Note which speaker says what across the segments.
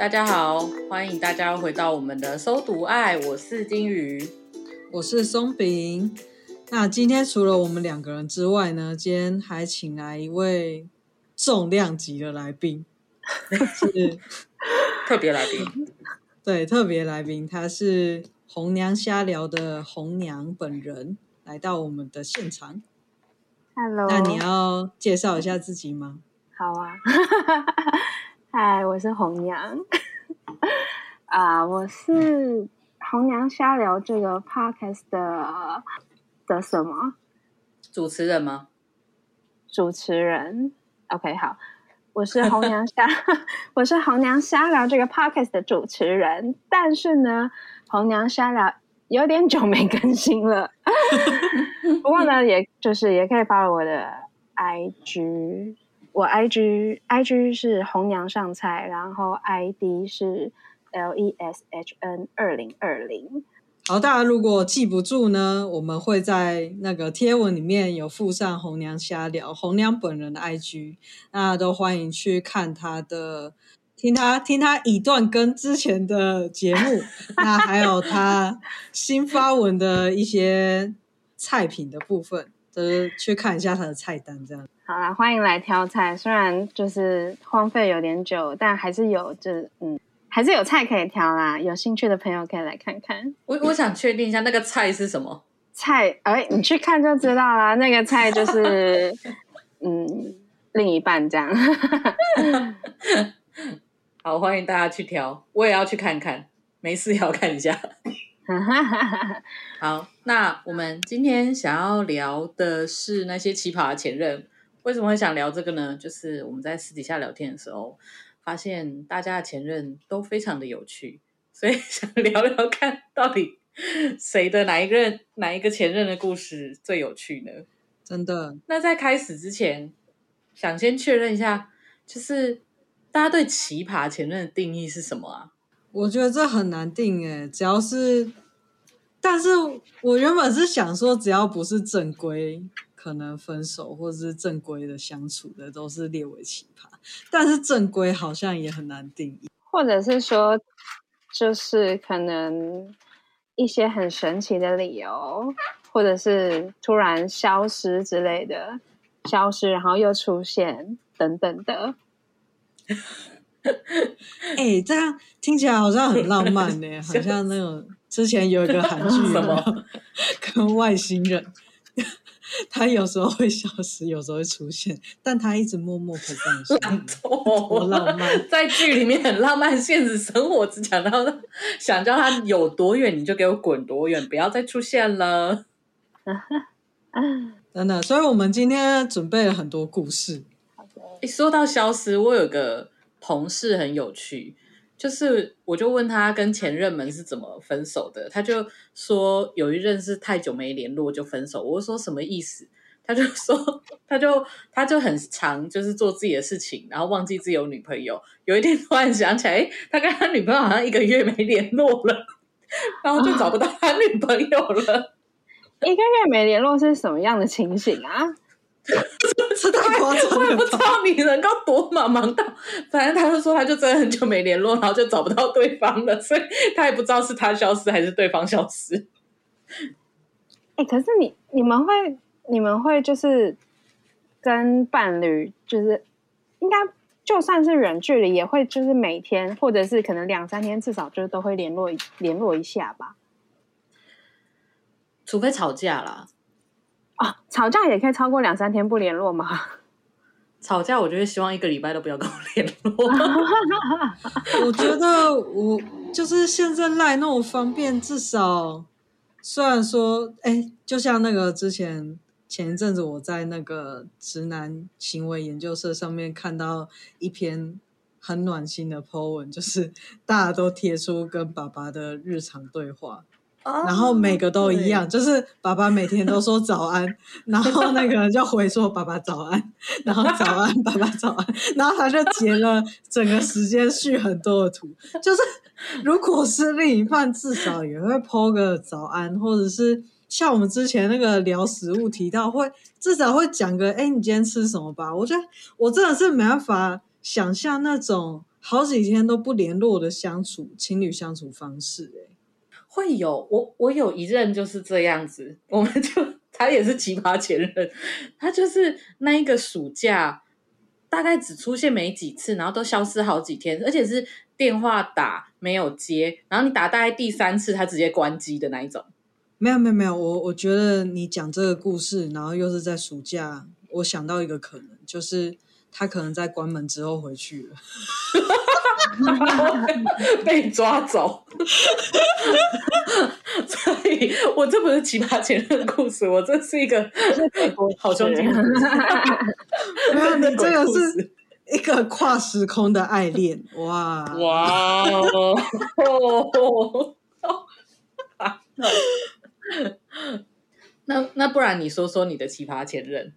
Speaker 1: 大家好，欢迎大家回到我们的搜读爱，我是金鱼，
Speaker 2: 我是松饼。那今天除了我们两个人之外呢，今天还请来一位重量级的来宾，是
Speaker 1: 特别来宾。
Speaker 2: 对，特别来宾，他是红娘瞎聊的红娘本人，来到我们的现场。
Speaker 3: Hello，
Speaker 2: 那你要介绍一下自己吗？
Speaker 3: 好啊。嗨，我是红娘啊，uh, 我是红娘瞎聊这个 podcast 的的什么
Speaker 1: 主持人吗？
Speaker 3: 主持人，OK，好，我是 红娘瞎，我是红娘瞎聊这个 podcast 的主持人，但是呢，红娘瞎聊有点久没更新了，不过呢，也就是也可以 follow 我的 IG。我 I G I G 是红娘上菜，然后 I D 是 L E S H N 二零二零。
Speaker 2: 好，大家如果记不住呢，我们会在那个贴文里面有附上红娘瞎聊红娘本人的 I G，那都欢迎去看他的，听他听他已断更之前的节目，那还有他新发文的一些菜品的部分，就是去看一下他的菜单这样。
Speaker 3: 好啦，欢迎来挑菜。虽然就是荒废有点久，但还是有，就嗯，还是有菜可以挑啦。有兴趣的朋友可以来看看。
Speaker 1: 我我想确定一下，那个菜是什么
Speaker 3: 菜？哎，你去看就知道啦。那个菜就是 嗯，另一半这样。
Speaker 1: 好，欢迎大家去挑，我也要去看看，没事也要看一下。好，那我们今天想要聊的是那些奇葩前任。为什么会想聊这个呢？就是我们在私底下聊天的时候，发现大家的前任都非常的有趣，所以 想聊聊看到底谁的哪一个人哪一个前任的故事最有趣呢？
Speaker 2: 真的。那
Speaker 1: 在开始之前，想先确认一下，就是大家对奇葩前任的定义是什么啊？
Speaker 2: 我觉得这很难定诶，只要是，但是我原本是想说，只要不是正规。可能分手或者是正规的相处的都是列为奇葩，但是正规好像也很难定义，
Speaker 3: 或者是说，就是可能一些很神奇的理由，或者是突然消失之类的，消失然后又出现等等的。
Speaker 2: 哎、欸，这样听起来好像很浪漫呢，好像那种之前有一个韩剧什么 跟外星人。他有时候会消失，有时候会出现，但他一直默默陪在你身边，多 浪漫！
Speaker 1: 在剧里面很浪漫，现实生活只讲到想叫他有多远，你就给我滚多远，不要再出现了。
Speaker 2: 真的，所以我们今天准备了很多故事。
Speaker 1: 一说到消失，我有个同事很有趣。就是，我就问他跟前任们是怎么分手的，他就说有一任是太久没联络就分手。我说什么意思？他就说，他就他就很常就是做自己的事情，然后忘记自己有女朋友。有一天突然想起来，诶，他跟他女朋友好像一个月没联络了，然后就找不到他女朋友了。
Speaker 3: 一个月没联络是什么样的情形啊？
Speaker 2: 这太夸张了！
Speaker 1: 我也不知道你能够多忙忙到，反正他就说他就真的很久没联络，然后就找不到对方了，所以他也不知道是他消失还是对方消失。
Speaker 3: 哎、欸，可是你你们会你们会就是跟伴侣，就是应该就算是远距离，也会就是每天或者是可能两三天，至少就是都会联络联络一下吧？
Speaker 1: 除非吵架啦。
Speaker 3: 哦，吵架也可以超过两三天不联络吗？
Speaker 1: 吵架，我就会希望一个礼拜都不要跟我联络。
Speaker 2: 我觉得我就是现在赖那么方便，至少虽然说，哎，就像那个之前前一阵子我在那个直男行为研究社上面看到一篇很暖心的 po 文，就是大家都贴出跟爸爸的日常对话。然后每个都一样，就是爸爸每天都说早安，然后那个人就回说爸爸早安，然后早安爸爸早安，然后他就截了整个时间序很多的图，就是如果是另一半，至少也会 po 个早安，或者是像我们之前那个聊食物提到，会至少会讲个哎，你今天吃什么吧？我觉得我真的是没办法想象那种好几天都不联络的相处，情侣相处方式哎。
Speaker 1: 会有我，我有一任就是这样子，我们就他也是奇葩前任，他就是那一个暑假大概只出现没几次，然后都消失好几天，而且是电话打没有接，然后你打大概第三次他直接关机的那一种。
Speaker 2: 没有没有没有，我我觉得你讲这个故事，然后又是在暑假，我想到一个可能，就是他可能在关门之后回去了。
Speaker 1: 被抓走，所以我这不是奇葩前任的故事，我这是一个好兄弟。没
Speaker 2: 有，你这个是一个跨时空的爱恋，哇哇哦！
Speaker 1: 那那不然你说说你的奇葩前任？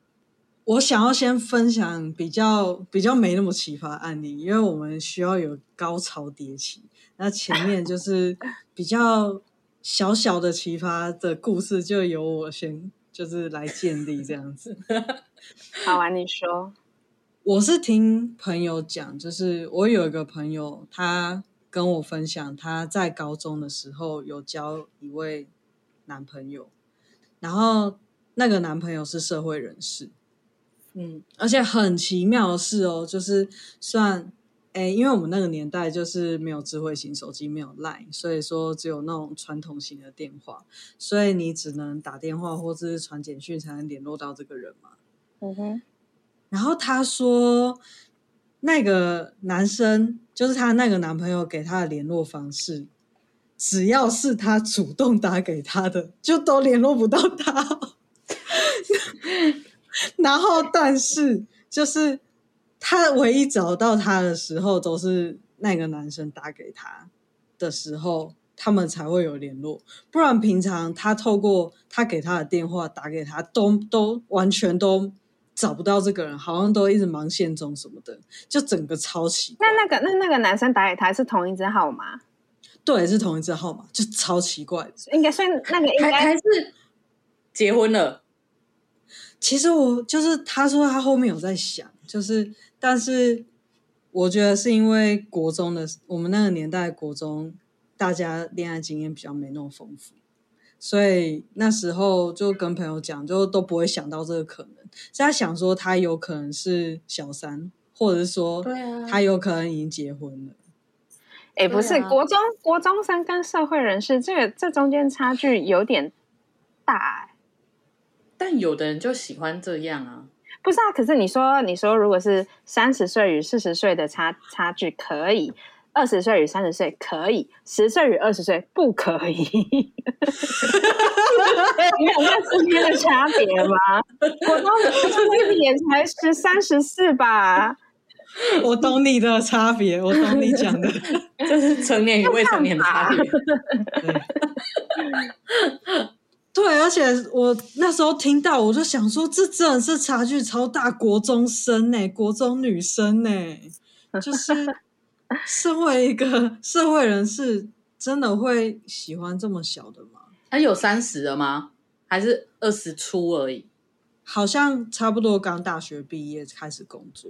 Speaker 2: 我想要先分享比较比较没那么奇葩的案例，因为我们需要有高潮迭起。那前面就是比较小小的奇葩的故事，就由我先就是来建立这样子。
Speaker 3: 好啊，你说。
Speaker 2: 我是听朋友讲，就是我有一个朋友，他跟我分享他在高中的时候有交一位男朋友，然后那个男朋友是社会人士。嗯，而且很奇妙的是哦，就是算诶，因为我们那个年代就是没有智慧型手机，没有 Line，所以说只有那种传统型的电话，所以你只能打电话或者是传简讯才能联络到这个人嘛。嗯哼。然后他说，那个男生就是他那个男朋友给他的联络方式，只要是他主动打给他的，就都联络不到他。然后，但是就是他唯一找到他的时候，都是那个男生打给他的时候，他们才会有联络。不然平常他透过他给他的电话打给他，都都完全都找不到这个人，好像都一直忙线中什么的，就整个超奇怪。
Speaker 3: 那那个那那个男生打给他是同一只号码？
Speaker 2: 对，是同一只号码，就超奇怪。
Speaker 3: 应该算那个应该
Speaker 1: 还是结婚了。
Speaker 2: 其实我就是他说他后面有在想，就是但是我觉得是因为国中的我们那个年代国中大家恋爱经验比较没那么丰富，所以那时候就跟朋友讲，就都不会想到这个可能。在想说他有可能是小三，或者是说他有可能已经结婚了。
Speaker 3: 哎、啊，不是、啊、国中国中生跟社会人士，这个这中间差距有点大。
Speaker 1: 但有的人就喜欢这样啊，
Speaker 3: 不是啊？可是你说，你说，如果是三十岁与四十岁的差差距可以，二十岁与三十岁可以，十岁与二十岁不可以，你有那之间的差别吗？我当时也才十三十四吧，
Speaker 2: 我懂你的差别，我懂你讲的，
Speaker 1: 这是成年与未成年的差别。
Speaker 2: 对，而且我那时候听到，我就想说，这真的是差距超大，国中生呢，国中女生呢，就是 身为一个社会人士，真的会喜欢这么小的吗？
Speaker 1: 他有三十了吗？还是二十出而已？
Speaker 2: 好像差不多刚大学毕业开始工作。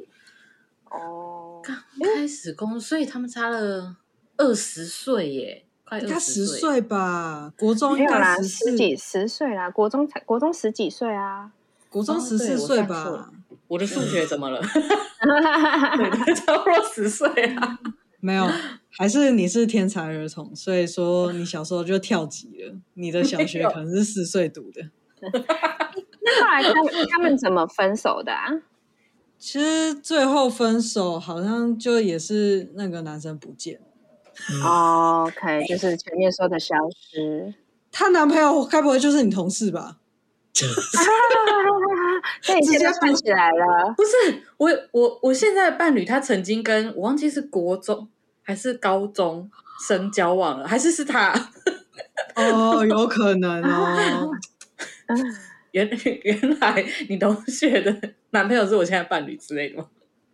Speaker 1: 哦，刚开始工作，所以他们差了二十岁耶。
Speaker 2: 他十岁吧，国中应该十
Speaker 3: 十几十岁啦，国中才国中十几岁啊，
Speaker 2: 国中十四岁吧。
Speaker 1: 我，我的数学怎么了？对，差不多十岁啊。
Speaker 2: 没有，还是你是天才儿童，所以说你小时候就跳级了。你的小学可能是四岁读的。
Speaker 3: 那后来他们他们怎么分手的啊？
Speaker 2: 其实最后分手好像就也是那个男生不见了。
Speaker 3: 哦、OK，就是前面说的消失。
Speaker 2: 她男朋友该不会就是你同事吧？
Speaker 3: 这一切就串起来了。
Speaker 1: 不是我，我我现在的伴侣，他曾经跟我忘记是国中还是高中生交往了，还是是他？
Speaker 2: 哦，有可能哦。
Speaker 1: 原原来你同学的男朋友是我现在伴侣之类的吗？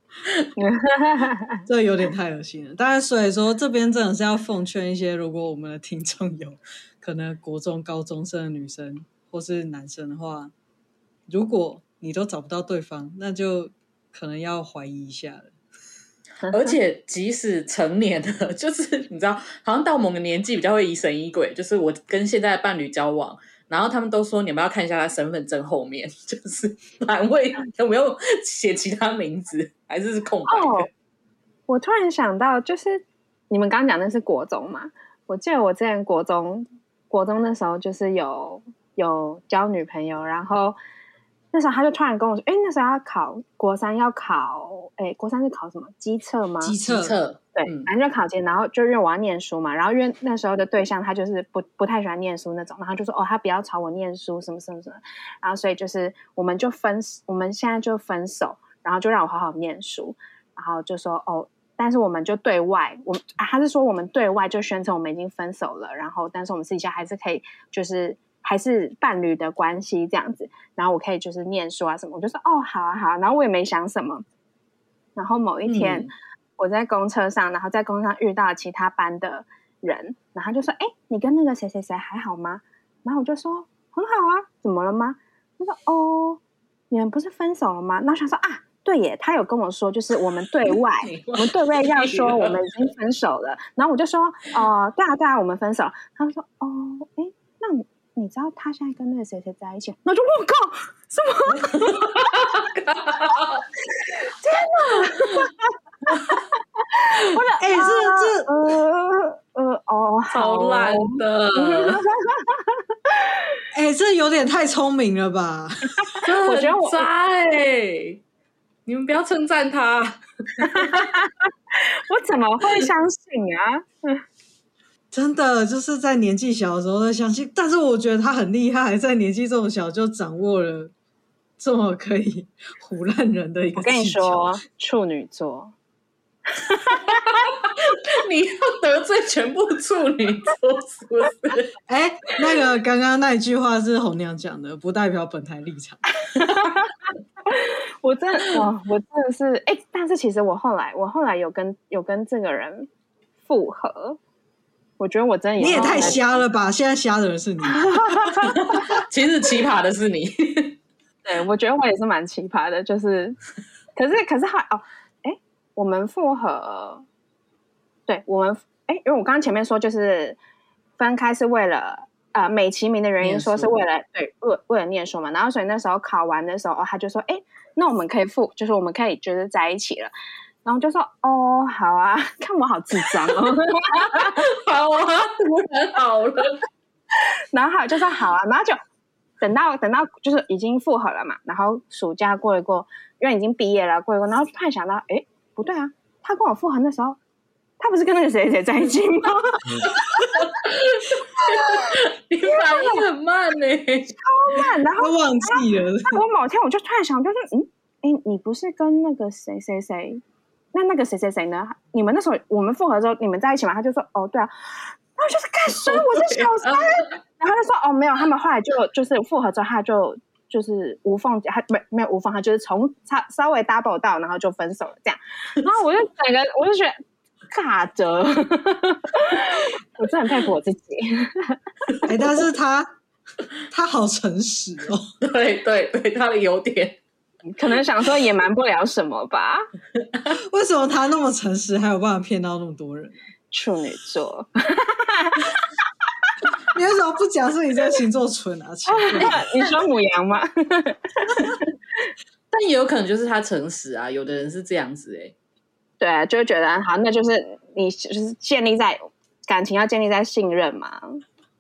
Speaker 2: 这有点太恶心了。当然，所以说这边真的是要奉劝一些，如果我们的听众有可能国中、高中生的女生或是男生的话，如果你都找不到对方，那就可能要怀疑一下了。
Speaker 1: 而且即使成年了，就是你知道，好像到某个年纪比较会疑神疑鬼。就是我跟现在的伴侣交往，然后他们都说你们要看一下他身份证后面，就是栏位有没有写其他名字，还是是空白的。
Speaker 3: 我突然想到，就是你们刚刚讲的是国中嘛？我记得我之前国中，国中的时候就是有有交女朋友，然后。那时候他就突然跟我说：“哎，那时候要考国三，要考哎，国三是考什么？机测吗？
Speaker 2: 机测，
Speaker 3: 对，反正就考前，然后就因为我要念书嘛，然后因为那时候的对象他就是不不太喜欢念书那种，然后就说哦，他不要吵我念书，什么什么什么，然后所以就是我们就分，我们现在就分手，然后就让我好好念书，然后就说哦，但是我们就对外，我啊，他是说我们对外就宣称我们已经分手了，然后但是我们私底下还是可以就是。”还是伴侣的关系这样子，然后我可以就是念书啊什么，我就说哦好啊好啊，然后我也没想什么。然后某一天我在公车上，然后在公车上遇到其他班的人，然后就说哎，你跟那个谁谁谁还好吗？然后我就说很好啊，怎么了吗？他说哦，你们不是分手了吗？然后想说啊，对耶，他有跟我说，就是我们对 外，我们对外要说我们已经分手了。然后我就说哦，对啊对啊，我们分手。他说哦，哎，那你。知道他现在跟那个谁谁在一起？那就我靠，什么？天哪！我说，哎，这这呃呃哦，
Speaker 1: 好烂的。
Speaker 2: 哎，这有点太聪明了吧？
Speaker 1: 我觉得我渣哎！你们不要称赞他。
Speaker 3: 我怎么会相信啊？
Speaker 2: 真的就是在年纪小的时候的相信，但是我觉得他很厉害，在年纪这么小就掌握了这么可以 唬烂人的一个。
Speaker 3: 我跟你说，处女座，
Speaker 1: 你要得罪全部处女座是不是？
Speaker 2: 哎，那个刚刚那一句话是红娘讲的，不代表本台立场。
Speaker 3: 我真的，哇，我真的是哎，但是其实我后来，我后来有跟有跟这个人复合。我觉得我真的
Speaker 2: 你也太瞎了吧！现在瞎的人是你
Speaker 1: 其实奇葩的是你。
Speaker 3: 对，我觉得我也是蛮奇葩的，就是，可是可是还哦，哎，我们复合，对我们哎，因为我刚刚前面说就是分开是为了呃美其名的原因，说是为了对为为了念书嘛，然后所以那时候考完的时候，哦，他就说，哎，那我们可以复，就是我们可以就是在一起了。然后就说哦，好啊，看我好智障哦，
Speaker 1: 好啊，突然好了。
Speaker 3: 然后好就说好啊，然后就等到等到就是已经复合了嘛。然后暑假过一过，因为已经毕业了，过一过，然后突然想到，哎，不对啊，他跟我复合的时候，他不是跟那个谁谁在一起吗？
Speaker 1: 你反应很慢呢，
Speaker 3: 超慢。然后
Speaker 2: 都忘记了。
Speaker 3: 我某天我就突然想，就是嗯，哎，你不是跟那个谁谁谁？那那个谁谁谁呢？你们那时候我们复合的时候，你们在一起吗？他就说哦，对啊。然后就是干什么？我是小三。然后他就说哦，没有。他们后来就就是复合之后，他就就是无缝，他没没有无缝，他就是从差稍微 double 到，然后就分手了这样。然后我就整个我就觉得卡着，我真的很佩服我自己。
Speaker 2: 哎，但是他他好诚实哦，
Speaker 1: 对对对，他的优点。
Speaker 3: 可能想说也瞒不了什么吧？
Speaker 2: 为什么他那么诚实，还有办法骗到那么多人？
Speaker 3: 处女座，
Speaker 2: 你为什么不讲是你这个星座蠢啊？
Speaker 3: 你说母羊吗？
Speaker 1: 但也有可能就是他诚实啊，有的人是这样子哎、欸。
Speaker 3: 对啊，就会觉得好，那就是你就是建立在感情要建立在信任嘛。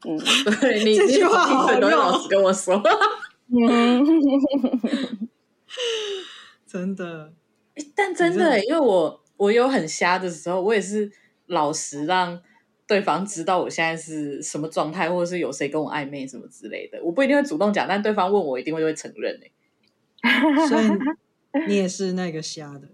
Speaker 3: 嗯，
Speaker 1: 对你这句话好用，老师跟我说。
Speaker 2: 真的。
Speaker 1: 但真的，因为我我有很瞎的时候，我也是老实让对方知道我现在是什么状态，或者是有谁跟我暧昧什么之类的。我不一定会主动讲，但对方问我，一定会会承认。
Speaker 2: 所以 你也是那个瞎的，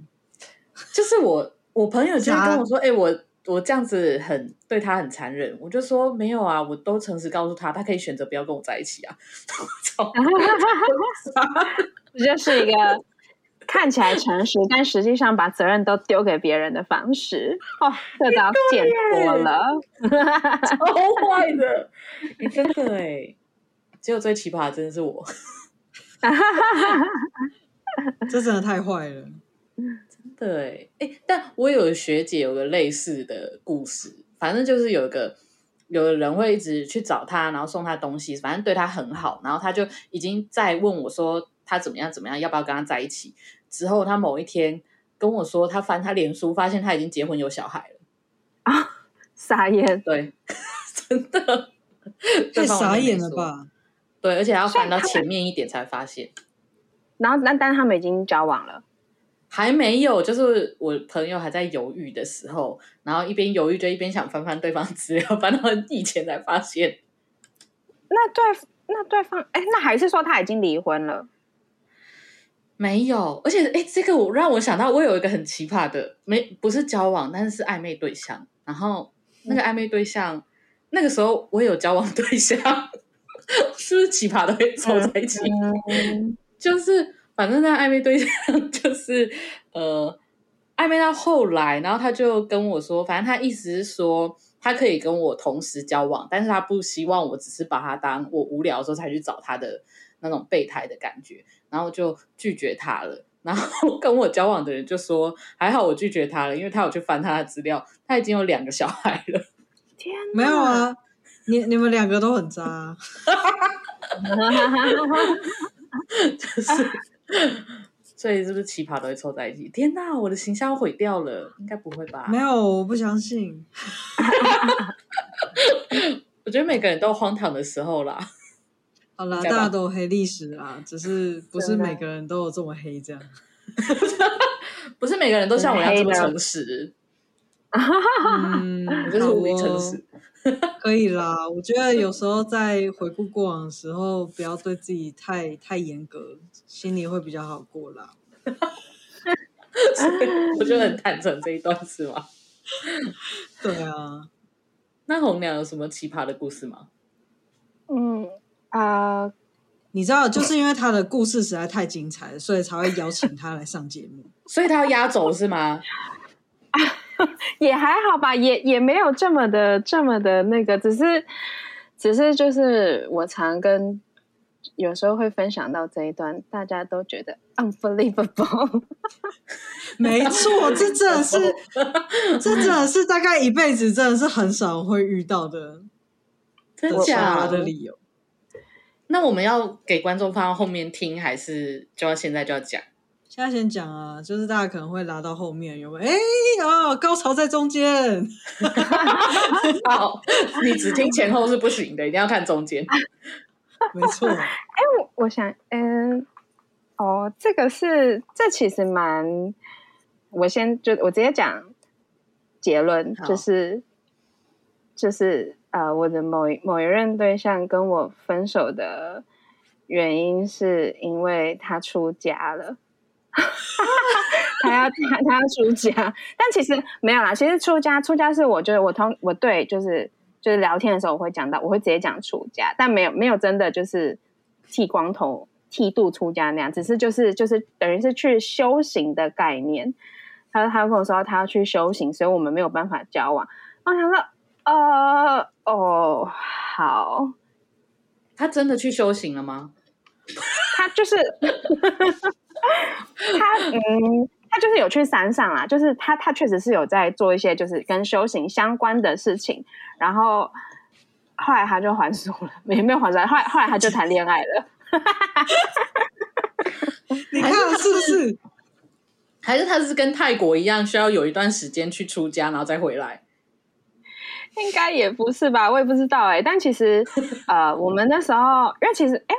Speaker 1: 就是我我朋友就跟我说，哎、欸，我我这样子很对他很残忍，我就说没有啊，我都诚实告诉他，他可以选择不要跟我在一起啊。
Speaker 3: 我 就是一个。看起来诚实，但实际上把责任都丢给别人的方式哦，这招见多了，
Speaker 1: 超坏的！你真的哎，只有最奇葩的真的是我，
Speaker 2: 这真的太坏了，
Speaker 1: 真的哎哎！但我有个学姐有个类似的故事，反正就是有一个有的人会一直去找他，然后送他东西，反正对他很好，然后他就已经在问我说他怎么样怎么样，要不要跟他在一起。之后，他某一天跟我说，他翻他脸书，发现他已经结婚有小孩了
Speaker 3: 啊！傻眼，
Speaker 1: 对，真的
Speaker 2: 太傻眼了吧？
Speaker 1: 对，而且还要翻到前面一点才发现。
Speaker 3: 然后，但但他们已经交往了，
Speaker 1: 还没有。就是我朋友还在犹豫的时候，然后一边犹豫就一边想翻翻对方资料，翻到以前才发现。
Speaker 3: 那对，那对方，哎，那还是说他已经离婚了？
Speaker 1: 没有，而且哎，这个我让我想到，我有一个很奇葩的，没不是交往，但是是暧昧对象。然后那个暧昧对象，嗯、那个时候我有交往对象，是不是奇葩的会凑在一起？嗯、就是反正那暧昧对象 就是呃暧昧到后来，然后他就跟我说，反正他意思是说，他可以跟我同时交往，但是他不希望我只是把他当我无聊的时候才去找他的那种备胎的感觉。然后就拒绝他了。然后跟我交往的人就说：“还好我拒绝他了，因为他有去翻他的资料，他已经有两个小孩了。”
Speaker 3: 天，
Speaker 2: 没有啊，你你们两个都很渣啊。
Speaker 1: 就是，所以是不是奇葩都会凑在一起？天哪，我的形象毁掉了，应该不会吧？
Speaker 2: 没有，我不相信。
Speaker 1: 我觉得每个人都有荒唐的时候啦。
Speaker 2: 好啦，大家都有黑历史啦，只是不是每个人都有这么黑这样，
Speaker 1: 不是每个人都像我一样这么诚实。
Speaker 2: 嗯，我就是无比诚实。可以啦，我觉得有时候在回顾过往的时候，不要对自己太太严格，心里会比较好过啦。
Speaker 1: 我觉得很坦诚这一段是吗？
Speaker 2: 对啊。
Speaker 1: 那红娘有什么奇葩的故事吗？
Speaker 3: 嗯。啊，uh,
Speaker 2: 你知道，就是因为他的故事实在太精彩了，所以才会邀请他来上节目。
Speaker 1: 所以他要压轴是吗？
Speaker 3: 也还好吧，也也没有这么的这么的那个，只是只是就是我常跟有时候会分享到这一段，大家都觉得 unbelievable。
Speaker 2: 没错，这真的是，这真的是大概一辈子真的是很少会遇到的，
Speaker 1: 真假
Speaker 2: 的理由。
Speaker 1: 那我们要给观众放到后面听，还是就要现在就要讲？
Speaker 2: 现在先讲啊，就是大家可能会拉到后面，有没有？哎哦，高潮在中间。
Speaker 1: 好，你只听前后是不行的，一定要看中间。
Speaker 2: 没错。哎、
Speaker 3: 欸，我我想，嗯，哦，这个是，这其实蛮，我先就我直接讲结论，好就是就是。呃，我的某一某一任对象跟我分手的原因是因为他出家了，他要他他要出家，但其实没有啦。其实出家出家是我觉得我同我对就是就是聊天的时候我会讲到，我会直接讲出家，但没有没有真的就是剃光头剃度出家那样，只是就是就是等于是去修行的概念。他他跟我说他要去修行，所以我们没有办法交往。我想说。呃哦，好，
Speaker 1: 他真的去修行了吗？
Speaker 3: 他就是 他，嗯，他就是有去山上啊，就是他，他确实是有在做一些就是跟修行相关的事情，然后后来他就还俗了，没没有还俗，后来后来他就谈恋爱了。
Speaker 2: 你看是不是？
Speaker 1: 还是他是跟泰国一样，需要有一段时间去出家，然后再回来？
Speaker 3: 应该也不是吧，我也不知道哎、欸。但其实，呃，我们那时候，因为其实，哎，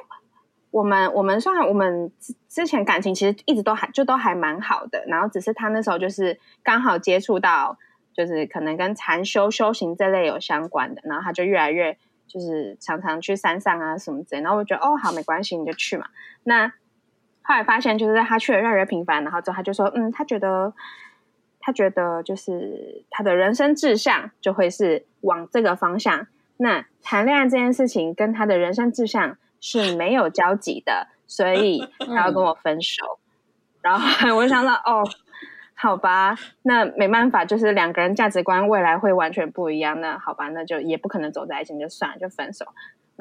Speaker 3: 我们我们算我们之前感情其实一直都还就都还蛮好的，然后只是他那时候就是刚好接触到，就是可能跟禅修修行这类有相关的，然后他就越来越就是常常去山上啊什么之类，然后我觉得哦好没关系，你就去嘛。那后来发现就是他去的越来越频繁，然后之后他就说嗯，他觉得他觉得就是他的人生志向就会是往这个方向。那谈恋爱这件事情跟他的人生志向是没有交集的，所以他要跟我分手。然后我就想到，哦，好吧，那没办法，就是两个人价值观未来会完全不一样。那好吧，那就也不可能走在一起，就算了，就分手。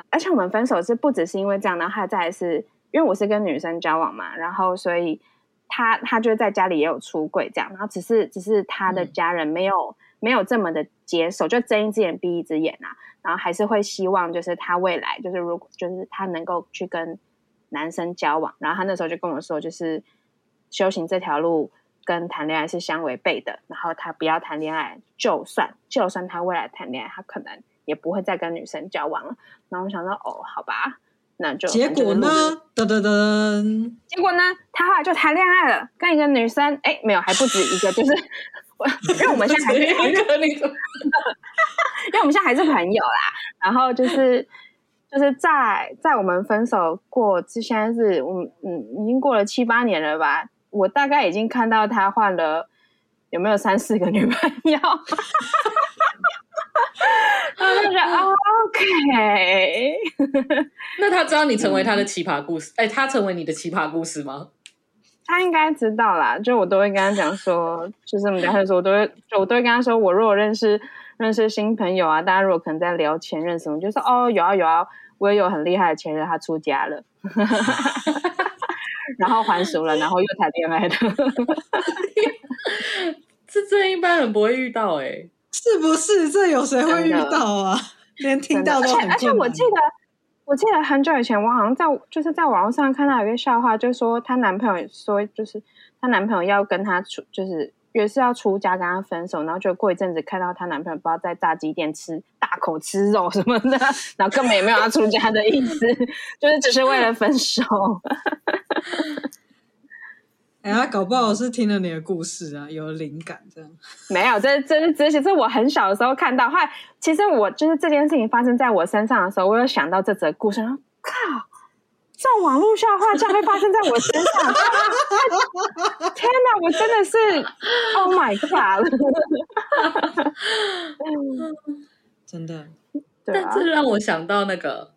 Speaker 3: 而且我们分手是不只是因为这样，然后还再来是因为我是跟女生交往嘛，然后所以他他就在家里也有出轨这样，然后只是只是他的家人没有、嗯、没有这么的接受，就睁一只眼闭一只眼啊。然后还是会希望，就是他未来，就是如果就是他能够去跟男生交往。然后他那时候就跟我说，就是修行这条路跟谈恋爱是相违背的。然后他不要谈恋爱，就算就算他未来谈恋爱，他可能也不会再跟女生交往了。然后我想到，哦，好吧，那就
Speaker 2: 结果呢？噔噔噔，
Speaker 3: 结果呢？他后来就谈恋爱了，跟一个女生，哎，没有，还不止一个，就是。因为我们现在还是朋友，因为 我们现在还是朋友啦。然后就是就是在在我们分手过，之前是我嗯已经过了七八年了吧。我大概已经看到他换了有没有三四个女朋友。然后就觉得、哦、OK。
Speaker 1: 那他知道你成为他的奇葩故事？哎、嗯，他成为你的奇葩故事吗？
Speaker 3: 他应该知道啦，就我都会跟他讲说，就是我们聊天的时候，我都会，就我都会跟他说，我如果认识认识新朋友啊，大家如果可能在聊前任什么，就说哦，有啊有啊，我也有很厉害的前任，他出家了，然后还俗了，然后又谈恋爱的，
Speaker 1: 这这一般人不会遇到哎、欸，
Speaker 2: 是不是？这有谁会遇到啊？连听到都很
Speaker 3: 而且，而且我记得。我记得很久以前，我好像在就是在网络上看到有一个笑话，就说她男朋友说，就是她男朋友要跟她出，就是也是要出家跟她分手，然后就过一阵子看到她男朋友不知道在炸鸡店吃大口吃肉什么的，然后根本也没有要出家的意思，就是只是为了分手。
Speaker 2: 哎，他搞不好是听了你的故事啊，有灵感这样。
Speaker 3: 没有，这这这些是我很小的时候看到。后来，其实我就是这件事情发生在我身上的时候，我有想到这则故事。然后靠，这种网络笑话竟然会发生在我身上！天哪，我真的是 Oh my God！
Speaker 2: 真的，
Speaker 3: 对啊，
Speaker 1: 但这让我想到那个，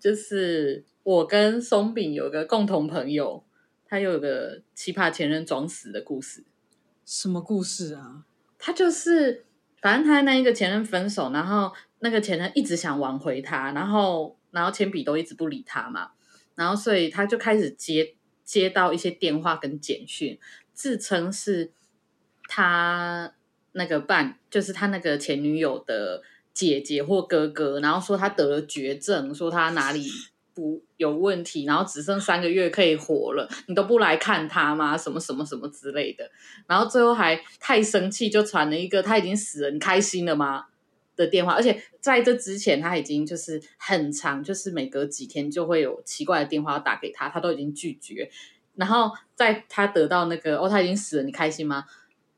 Speaker 1: 就是我跟松饼有个共同朋友。他又有个奇葩前任装死的故事，
Speaker 2: 什么故事啊？
Speaker 1: 他就是，反正他那一个前任分手，然后那个前任一直想挽回他，然后然后铅笔都一直不理他嘛，然后所以他就开始接接到一些电话跟简讯，自称是他那个伴，就是他那个前女友的姐姐或哥哥，然后说他得了绝症，说他哪里。不有问题，然后只剩三个月可以活了，你都不来看他吗？什么什么什么之类的，然后最后还太生气，就传了一个他已经死了，你开心了吗的电话，而且在这之前他已经就是很长，就是每隔几天就会有奇怪的电话打给他，他都已经拒绝。然后在他得到那个哦他已经死了，你开心吗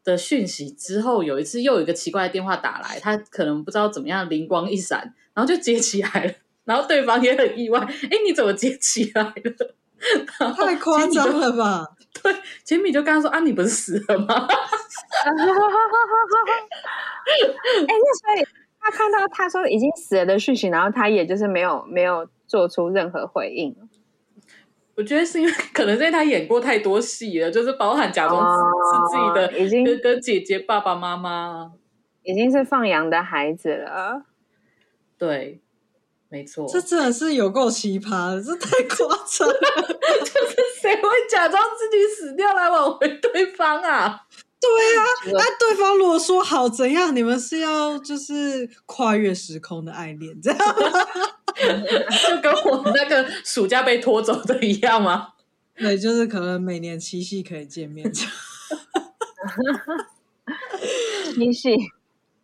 Speaker 1: 的讯息之后，有一次又有一个奇怪的电话打来，他可能不知道怎么样灵光一闪，然后就接起来了。然后对方也很意外，哎，你怎么接起来了？
Speaker 2: 太夸张了吧？
Speaker 1: 对，杰米就跟他说：“啊，你不是死了吗？” 哎，
Speaker 3: 那所以他看到他说已经死了的讯息，然后他也就是没有没有做出任何回应。
Speaker 1: 我觉得是因为可能是因为他演过太多戏了，就是包含假装是自己的已经哥哥姐姐、爸爸妈妈，
Speaker 3: 已经是放羊的孩子了。
Speaker 1: 对。没错，
Speaker 2: 这真的是有够奇葩的，这太 夸张了。
Speaker 1: 就是谁会假装自己死掉来挽回对方啊？
Speaker 2: 对啊，那、啊、对方如果说好怎样，你们是要就是跨越时空的爱恋，这样吗？
Speaker 1: 就跟我那个暑假被拖走的一样吗？
Speaker 2: 对，就是可能每年七夕可以见面。
Speaker 3: 七夕。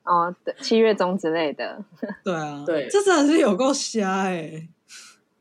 Speaker 3: 哦，对，七月中之类的，
Speaker 2: 对啊，
Speaker 1: 对，
Speaker 2: 这真的是有够瞎哎、欸！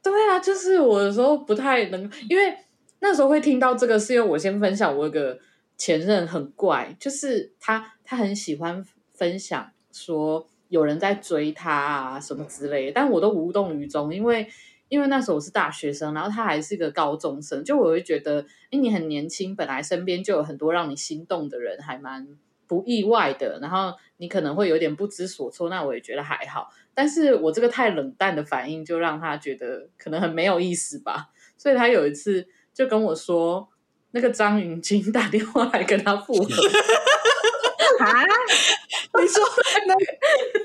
Speaker 1: 对啊，就是我有时候不太能，因为那时候会听到这个，是因为我先分享我有个前任很怪，就是他他很喜欢分享说有人在追他啊什么之类的，但我都无动于衷，因为因为那时候我是大学生，然后他还是个高中生，就我会觉得，哎，你很年轻，本来身边就有很多让你心动的人，还蛮不意外的，然后你可能会有点不知所措，那我也觉得还好。但是我这个太冷淡的反应，就让他觉得可能很没有意思吧。所以他有一次就跟我说，那个张云京打电话来跟他复合。
Speaker 2: 啊？你说那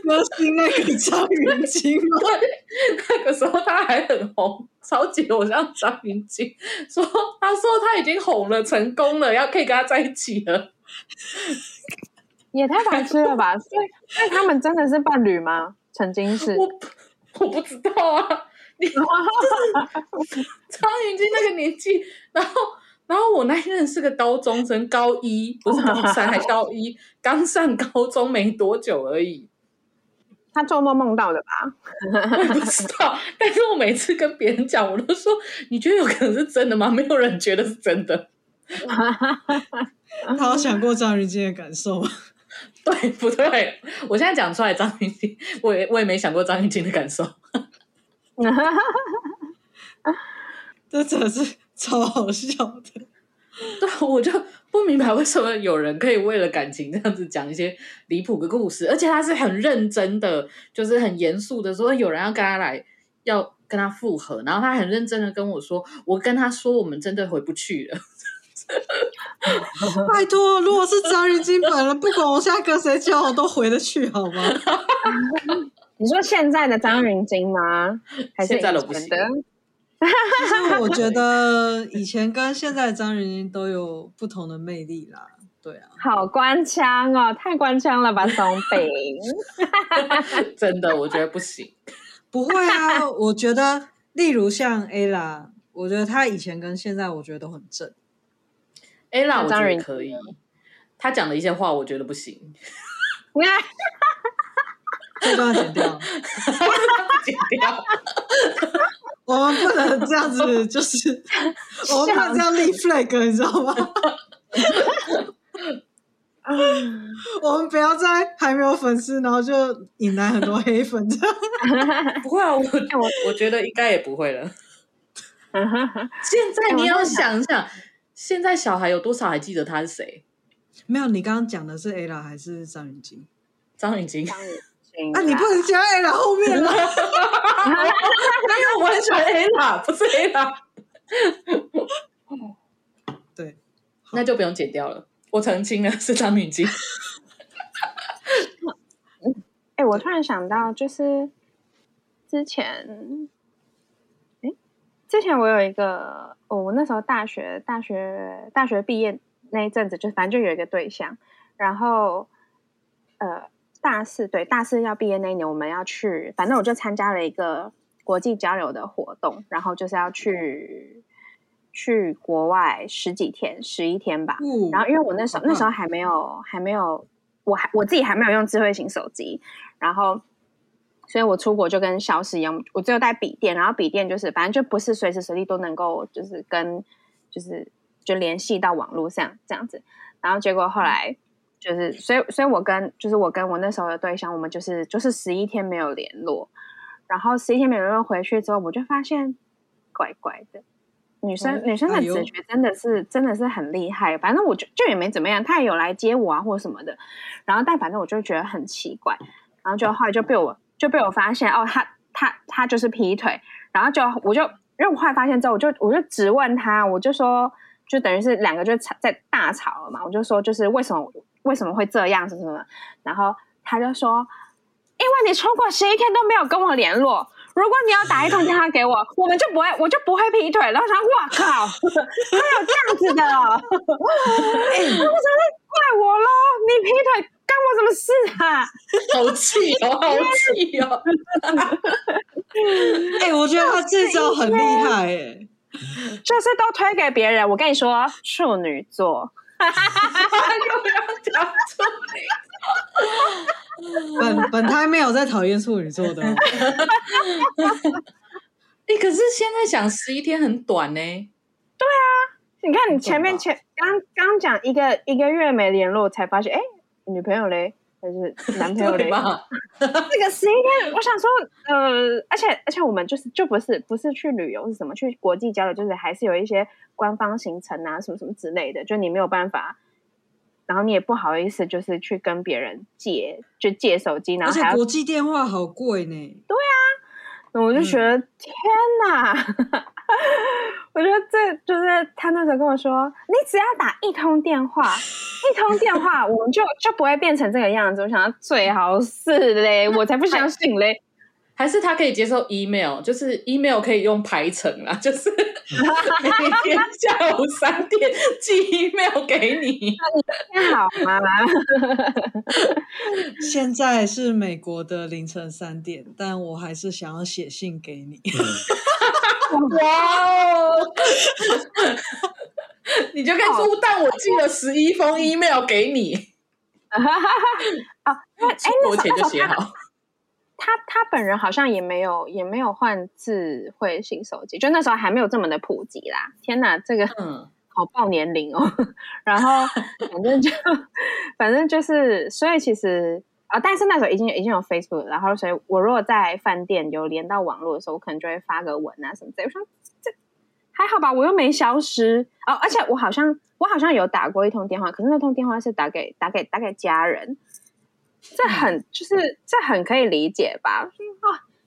Speaker 2: 歌星那个张云京吗？
Speaker 1: 那个时候他还很红，超级偶像张云京说，他说他已经红了，成功了，要可以跟他在一起了。
Speaker 3: 也太白痴了吧？所以，所以他们真的是伴侣吗？曾经是
Speaker 1: 我，我不知道啊。你 就是张芸京那个年纪，然后，然后我那一任是个高中生，高一不是高三，还高一，刚上高中没多久而已。
Speaker 3: 他做梦梦到的吧？
Speaker 1: 我也不知道。但是我每次跟别人讲，我都说，你觉得有可能是真的吗？没有人觉得是真的。
Speaker 2: 他有想过张芸京的感受吗？
Speaker 1: 对不对？我现在讲出来张芸京，我也我也没想过张芸京的感受。
Speaker 2: 这真的是超好笑的。
Speaker 1: 对，我就不明白为什么有人可以为了感情这样子讲一些离谱的故事，而且他是很认真的，就是很严肃的说有人要跟他来，要跟他复合，然后他很认真的跟我说，我跟他说我们真的回不去了。
Speaker 2: 拜托，如果是张芸晶本人，不管我现在跟谁交往都回得去，好吗？
Speaker 3: 你说现在的张芸京吗？还是？
Speaker 1: 现在的不行。
Speaker 2: 其实我觉得以前跟现在的张芸晶都有不同的魅力啦。对啊，
Speaker 3: 好官腔哦，太官腔了吧，松饼。
Speaker 1: 真的，我觉得不行。
Speaker 2: 不会啊，我觉得，例如像 Ella，我觉得她以前跟现在，我觉得都很正。
Speaker 1: Ella 我觉得可以，他讲的一些话我觉得不行。
Speaker 2: 这段剪掉，
Speaker 1: 剪掉。
Speaker 2: 我们不能这样子，就是我们不能这样立 flag，你知道吗？我们不要再还没有粉丝，然后就引来很多黑粉。这样
Speaker 1: 不会啊，我我我觉得应该也不会了。现在你要想想。现在小孩有多少还记得他是谁？
Speaker 2: 没有，你刚刚讲的是 Ella 还是张雨京？
Speaker 1: 张雨京。张
Speaker 3: 芸京。
Speaker 2: 啊，你不能加 Ella 后面了。
Speaker 1: 没有我很喜欢 Ella，不是 Ella。
Speaker 2: 对，
Speaker 1: 那就不用剪掉了。我澄清了，是张雨京。
Speaker 3: 哎，我突然想到，就是之前。之前我有一个，哦，我那时候大学大学大学毕业那一阵子，就反正就有一个对象，然后呃大四对大四要毕业那一年，我们要去，反正我就参加了一个国际交流的活动，然后就是要去去国外十几天十一天吧，嗯，然后因为我那时候那时候还没有还没有，我还我自己还没有用智慧型手机，然后。所以我出国就跟消失一样，我只有带笔电，然后笔电就是反正就不是随时随地都能够就是跟就是就联系到网络上这样子，然后结果后来就是所以所以我跟就是我跟我那时候的对象，我们就是就是十一天没有联络，然后十一天没有联络回去之后，我就发现怪怪的，女生、嗯、女生的直觉真的是、哎、真的是很厉害，反正我就就也没怎么样，她也有来接我啊或者什么的，然后但反正我就觉得很奇怪，然后就后来就被我。就被我发现哦，他他他就是劈腿，然后就我就因为我后来发现之后，我就我就质问他，我就说，就等于是两个就吵在大吵了嘛，我就说就是为什么为什么会这样子什么，然后他就说，因为你超过十一天都没有跟我联络，如果你要打一通电话给我，我们就不会我就不会劈腿，然后他说哇靠，还有这样子的，哎，那不是怪我喽？你劈腿。干我什么事啊！
Speaker 1: 好气哦，好气哦！
Speaker 2: 哎、欸，我觉得他这招很厉害哎，
Speaker 3: 就是都推给别人。我跟你说，处女座，
Speaker 1: 又不要讲处女座。
Speaker 2: 本本胎没有在讨厌处女座的。哎、
Speaker 1: 哎、欸，可是现在想十一天很短呢。
Speaker 3: 对啊，你看你前面前刚刚讲一个一个月没联络，才发现哎，女朋友嘞还是 男朋友嘞？
Speaker 1: 吧
Speaker 3: 这个十一天，我想说，呃，而且而且我们就是就不是不是去旅游是什么？去国际交流，就是还是有一些官方行程啊，什么什么之类的，就你没有办法。然后你也不好意思，就是去跟别人借，就借手机，然后还
Speaker 2: 而且国际电话好贵呢。
Speaker 3: 对啊，我就觉得、嗯、天哪！我觉得这就是他那时候跟我说，你只要打一通电话，一通电话，我们就就不会变成这个样子。我想要最好是嘞，我才不相信嘞。
Speaker 1: 还是他可以接受 email，就是 email 可以用排程啦，就是每天下午三点寄 email 给你，
Speaker 3: 那你好吗？
Speaker 2: 现在是美国的凌晨三点，但我还是想要写信给你。
Speaker 1: 哇哦！你就可以说，但我寄了十一封 email 给你。
Speaker 3: 啊，
Speaker 1: 出国前就写好。
Speaker 3: 他他本人好像也没有也没有换智慧型手机，就那时候还没有这么的普及啦。天哪，这个好报年龄哦。然后反正就 反正就是，所以其实啊、哦，但是那时候已经已经有 Facebook，然后所以我如果在饭店有连到网络的时候，我可能就会发个文啊什么的。我说这还好吧，我又没消失哦。而且我好像我好像有打过一通电话，可是那通电话是打给打给打给家人。这很就是这很可以理解吧？啊，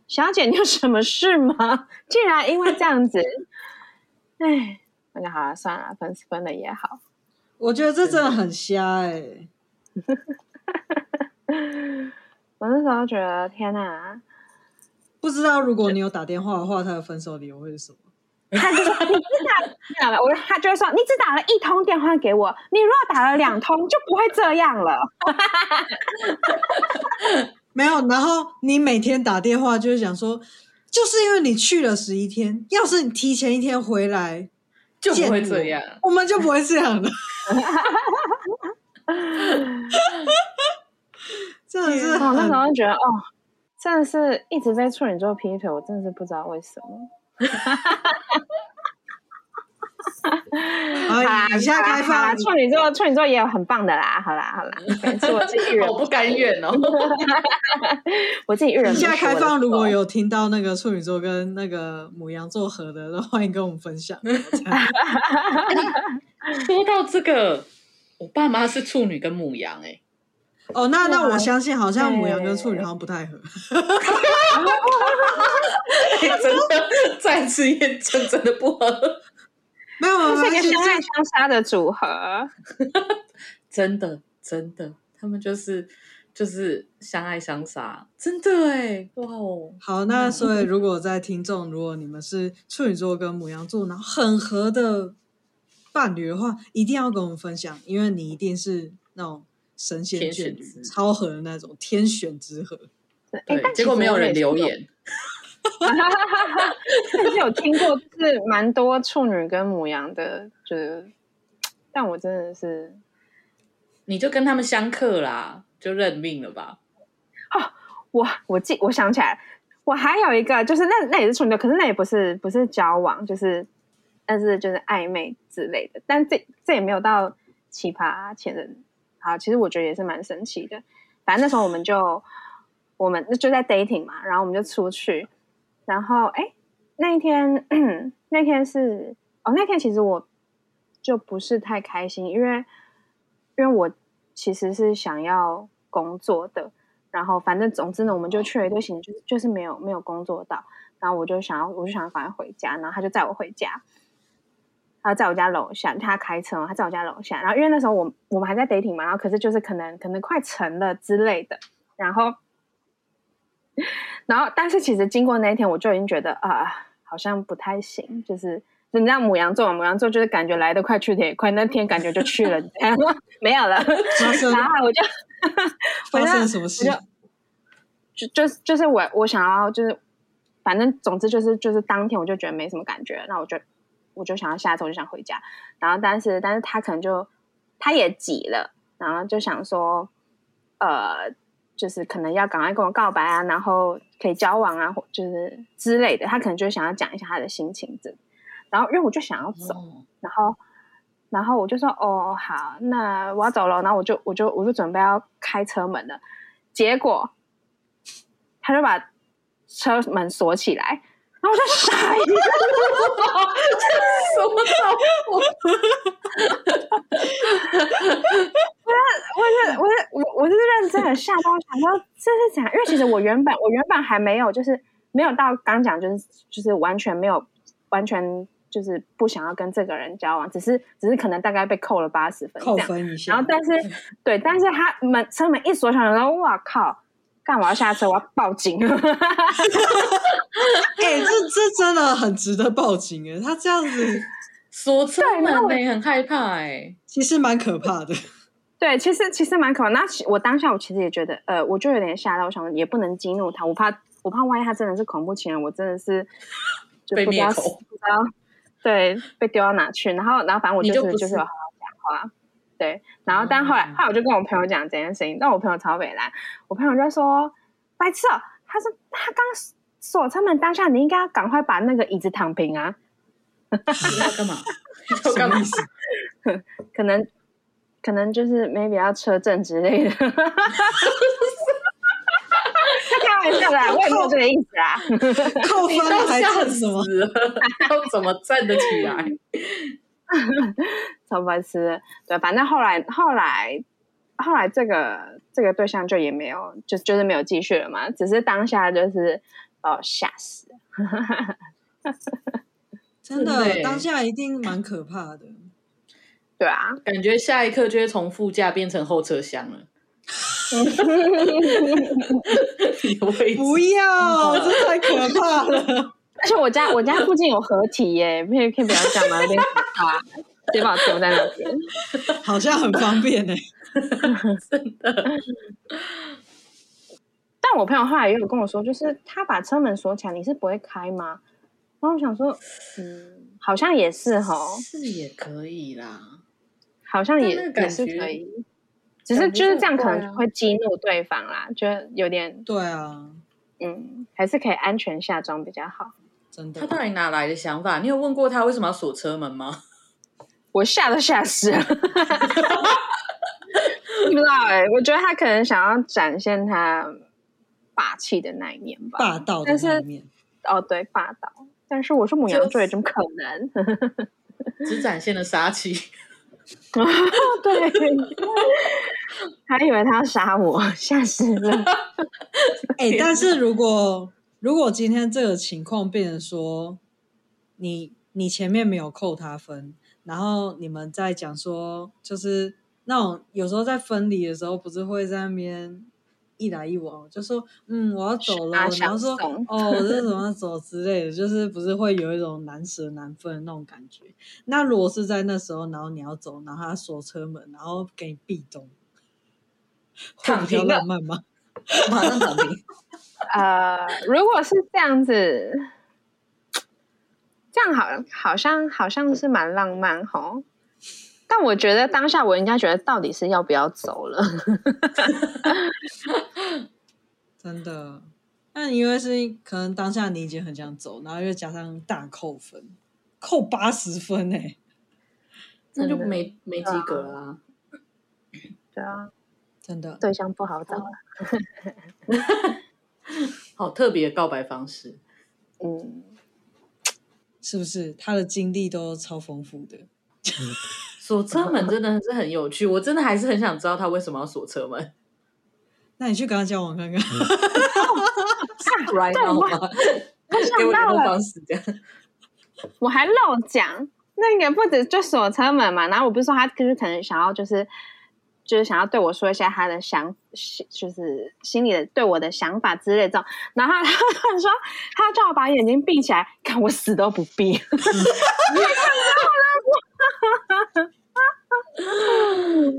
Speaker 3: 小姐，你有什么事吗？竟然因为这样子，哎，那就好了，算了，分分了也好。
Speaker 2: 我觉得这真的很瞎哎、欸！
Speaker 3: 我那时候觉得天哪，
Speaker 2: 不知道如果你有打电话的话，他的分手理由会是什么？
Speaker 3: 他就说：“你只打了，我他就会说，你只打了一通电话给我，你如果打了两通，就不会这样了。”
Speaker 2: 没有，然后你每天打电话就是想说，就是因为你去了十一天，要是你提前一天回来，
Speaker 1: 就不会这样，
Speaker 2: 我们就不会这样了。真的是，
Speaker 3: 我那时候觉得，哦，真的是一直在处女座劈腿，我真的是不知道为什么。哈哈哈哈哈！好，
Speaker 2: 以下开放
Speaker 3: 处女座，处女座也有很棒的啦。好啦，好啦，是 我自己人，
Speaker 1: 我不甘愿哦。
Speaker 3: 我自己人。
Speaker 2: 以下开放，如果有听到那个处女座跟那个母羊座合的，都欢迎跟我们分享。
Speaker 1: 说到这个，我爸妈是处女跟母羊，哎。
Speaker 2: 哦，那那我相信，好像母羊跟处女好像不太合。
Speaker 1: 真的，再次验证，真的不合。
Speaker 2: 没有，
Speaker 3: 这是一个相爱相杀的组合。
Speaker 1: 真的，真的，他们就是就是相爱相杀，真的哎，哇哦！
Speaker 2: 好，那所以如果在听众，如果你们是处女座跟母羊座，然后很合的伴侣的话，一定要跟我们分享，因为你一定是那种。神仙眷侣，超合的那种天选之合。
Speaker 1: 对，结果没有人留言。
Speaker 3: 但是有听过，就是蛮多处女跟母羊的，就是，但我真的是，
Speaker 1: 你就跟他们相克啦，就认命了吧。
Speaker 3: 哦，我我记，我想起来，我还有一个，就是那那也是处女，可是那也不是不是交往，就是但是就是暧昧之类的，但这这也没有到奇葩前任。好，其实我觉得也是蛮神奇的。反正那时候我们就我们就在 dating 嘛，然后我们就出去，然后哎，那一天那天是哦，那天其实我就不是太开心，因为因为我其实是想要工作的，然后反正总之呢，我们就去了一对行，就是就是没有没有工作到，然后我就想要我就想要赶快回家，然后他就载我回家。他在我家楼下，他开车，他在我家楼下。然后因为那时候我我们还在 dating 嘛，然后可是就是可能可能快成了之类的。然后，然后但是其实经过那一天，我就已经觉得啊，好像不太行。就是你知道母羊座嘛，母羊座就是感觉来得快去得也快，那天感觉就去了，没有了。然后我就
Speaker 2: 发生什么事？
Speaker 3: 就就就是我我想要就是反正总之就是就是当天我就觉得没什么感觉，那我就。我就想要下车，我就想回家，然后但是但是他可能就他也急了，然后就想说，呃，就就是可能要赶快跟我告白啊，然后可以交往啊，或就是之类的，他可能就想要讲一下他的心情这。然后因为我就想要走，哦、然后然后我就说哦好，那我要走了，然后我就我就我就准备要开车门了，结果他就把车门锁起来。然后我就傻眼，什么 我，我是我是我我是认真的吓到，想说这是怎样？因为其实我原本我原本还没有，就是没有到刚讲，就是就是完全没有完全就是不想要跟这个人交往，只是只是可能大概被扣了八十分，
Speaker 2: 扣分一下。
Speaker 3: 然后但是对，但是他门车门一锁上，然后哇靠！干嘛要下车？我要报警！哎、
Speaker 2: 欸，这这真的很值得报警哎！他这样子
Speaker 1: 锁车门，你很害怕哎。
Speaker 2: 其实蛮可怕的。
Speaker 3: 对，其实其实蛮可怕。那我当下我其实也觉得，呃，我就有点吓到，我想也不能激怒他，我怕我怕万一他真的是恐怖情人，我真的是就不知道，
Speaker 1: 被灭口，
Speaker 3: 不知道对，被丢到哪去。然后然后反正我就是就，就是有好好讲话。对，然后但后来，后来我就跟我朋友讲这件事情，但我朋友超北烂，我朋友就说：“白痴哦，他说他刚锁车门当下，你应该要赶快把那个椅子躺平啊！”
Speaker 1: 你要干嘛？要干嘛？
Speaker 3: 可能可能就是 maybe 要车震之类的。开玩笑的，我也没有这个意思啦。
Speaker 2: 扣分 还是什么？
Speaker 1: 要怎么站得起来？
Speaker 3: 超白痴，对，反正后来后来后来这个这个对象就也没有，就就是没有继续了嘛，只是当下就是把我吓死，
Speaker 2: 真的 当下一定蛮可怕的，
Speaker 3: 对啊，
Speaker 1: 感觉下一刻就会从副驾变成后车厢了，
Speaker 2: 不要，这太可怕了。
Speaker 3: 而且我家我家附近有合体耶，可以可以不要讲吗？有点可怕，直接把我丢在那边，
Speaker 2: 好像很方便呢。
Speaker 1: 真的。
Speaker 3: 但我朋友后来也有跟我说，就是他把车门锁起来，你是不会开吗？然后我想说，嗯，好像也是哈，
Speaker 1: 是也可以啦，
Speaker 3: 好像也也是可以，只是就是这样可能会激怒对方啦，就有点
Speaker 2: 对啊，
Speaker 3: 嗯，还是可以安全下装比较好。
Speaker 1: 他到底哪来的想法？你有问过他为什么要锁车门吗？
Speaker 3: 我吓都吓死了，不知道哎、欸。我觉得他可能想要展现他霸气的那一面吧，
Speaker 2: 霸道的那一面。
Speaker 3: 哦，对，霸道。但是我是母羊座，也怎么可能？
Speaker 1: 只展现了杀气。
Speaker 3: 对，还以为他要杀我，吓死了。
Speaker 2: 哎、欸，但是如果。如果今天这个情况变成说，你你前面没有扣他分，然后你们在讲说，就是那种有时候在分离的时候，不是会在那边一来一往，就说嗯我要走了，然后说哦我这怎么走之类的，就是不是会有一种难舍难分的那种感觉？那如果是在那时候，然后你要走，然后他锁车门，然后给你壁咚，
Speaker 1: 会比较
Speaker 2: 浪漫吗？
Speaker 1: 马上躺平。
Speaker 3: 呃，如果是这样子，这样好，好像好像是蛮浪漫齁。但我觉得当下我应该觉得，到底是要不要走了？
Speaker 2: 真的，那因为是可能当下你已经很想走，然后又加上大扣分，扣八十分哎、欸，
Speaker 1: 那就没没及格了、啊。
Speaker 3: 对啊，
Speaker 2: 真的
Speaker 3: 对象不好找了。
Speaker 1: 好特别的告白方式，
Speaker 3: 嗯，
Speaker 2: 是不是他的经历都超丰富的？
Speaker 1: 锁车门真的是很有趣，我真的还是很想知道他为什么要锁车门。
Speaker 2: 那你去跟他交往看看。
Speaker 1: right now 吗？
Speaker 3: 我想到了，我还漏讲，那个不止就锁车门嘛，然后我不是说他就是可能想要就是。就是想要对我说一下他的想，就是心里的对我的想法之类这种，然后他说他叫我把眼睛闭起来，看我死都不闭。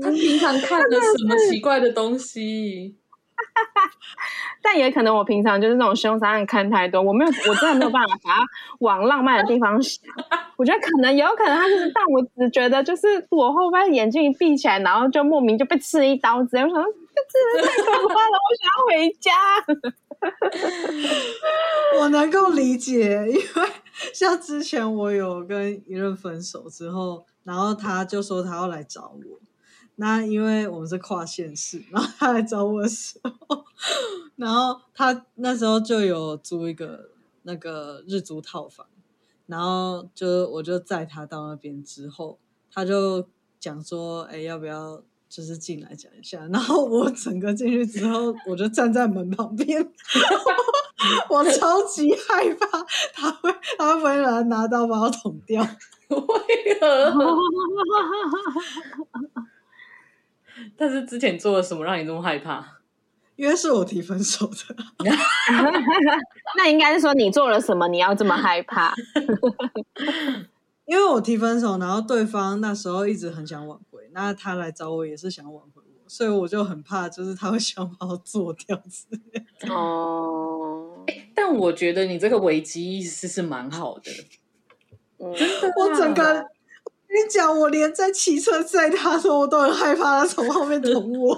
Speaker 1: 他平常看的什么奇怪的东西？
Speaker 3: 但也可能我平常就是那种凶杀案看太多，我没有，我真的没有办法把它往浪漫的地方想。我觉得可能有可能他就是，但我只觉得就是我后边眼睛一闭起来，然后就莫名就被刺一刀子。我想，这真的太可怕了，我想要回家。
Speaker 2: 我能够理解，因为像之前我有跟一任分手之后，然后他就说他要来找我。那因为我们是跨县市，然后他来找我的时候，然后他那时候就有租一个那个日租套房，然后就我就载他到那边之后，他就讲说：“哎，要不要就是进来讲一下？”然后我整个进去之后，我就站在门旁边，我超级害怕他会他会来拿刀把我捅掉，
Speaker 1: 为何？但是之前做了什么让你这么害怕？
Speaker 2: 因为是我提分手的。
Speaker 3: 那应该是说你做了什么，你要这么害怕？
Speaker 2: 因为我提分手，然后对方那时候一直很想挽回，那他来找我也是想挽回我，所以我就很怕，就是他会想把我做掉之类的。
Speaker 3: 哦、
Speaker 1: 欸，但我觉得你这个危机意识是蛮好的。
Speaker 2: 嗯、我整个。跟你讲，我连在骑车载他的时候，我都很害怕他从后面捅我，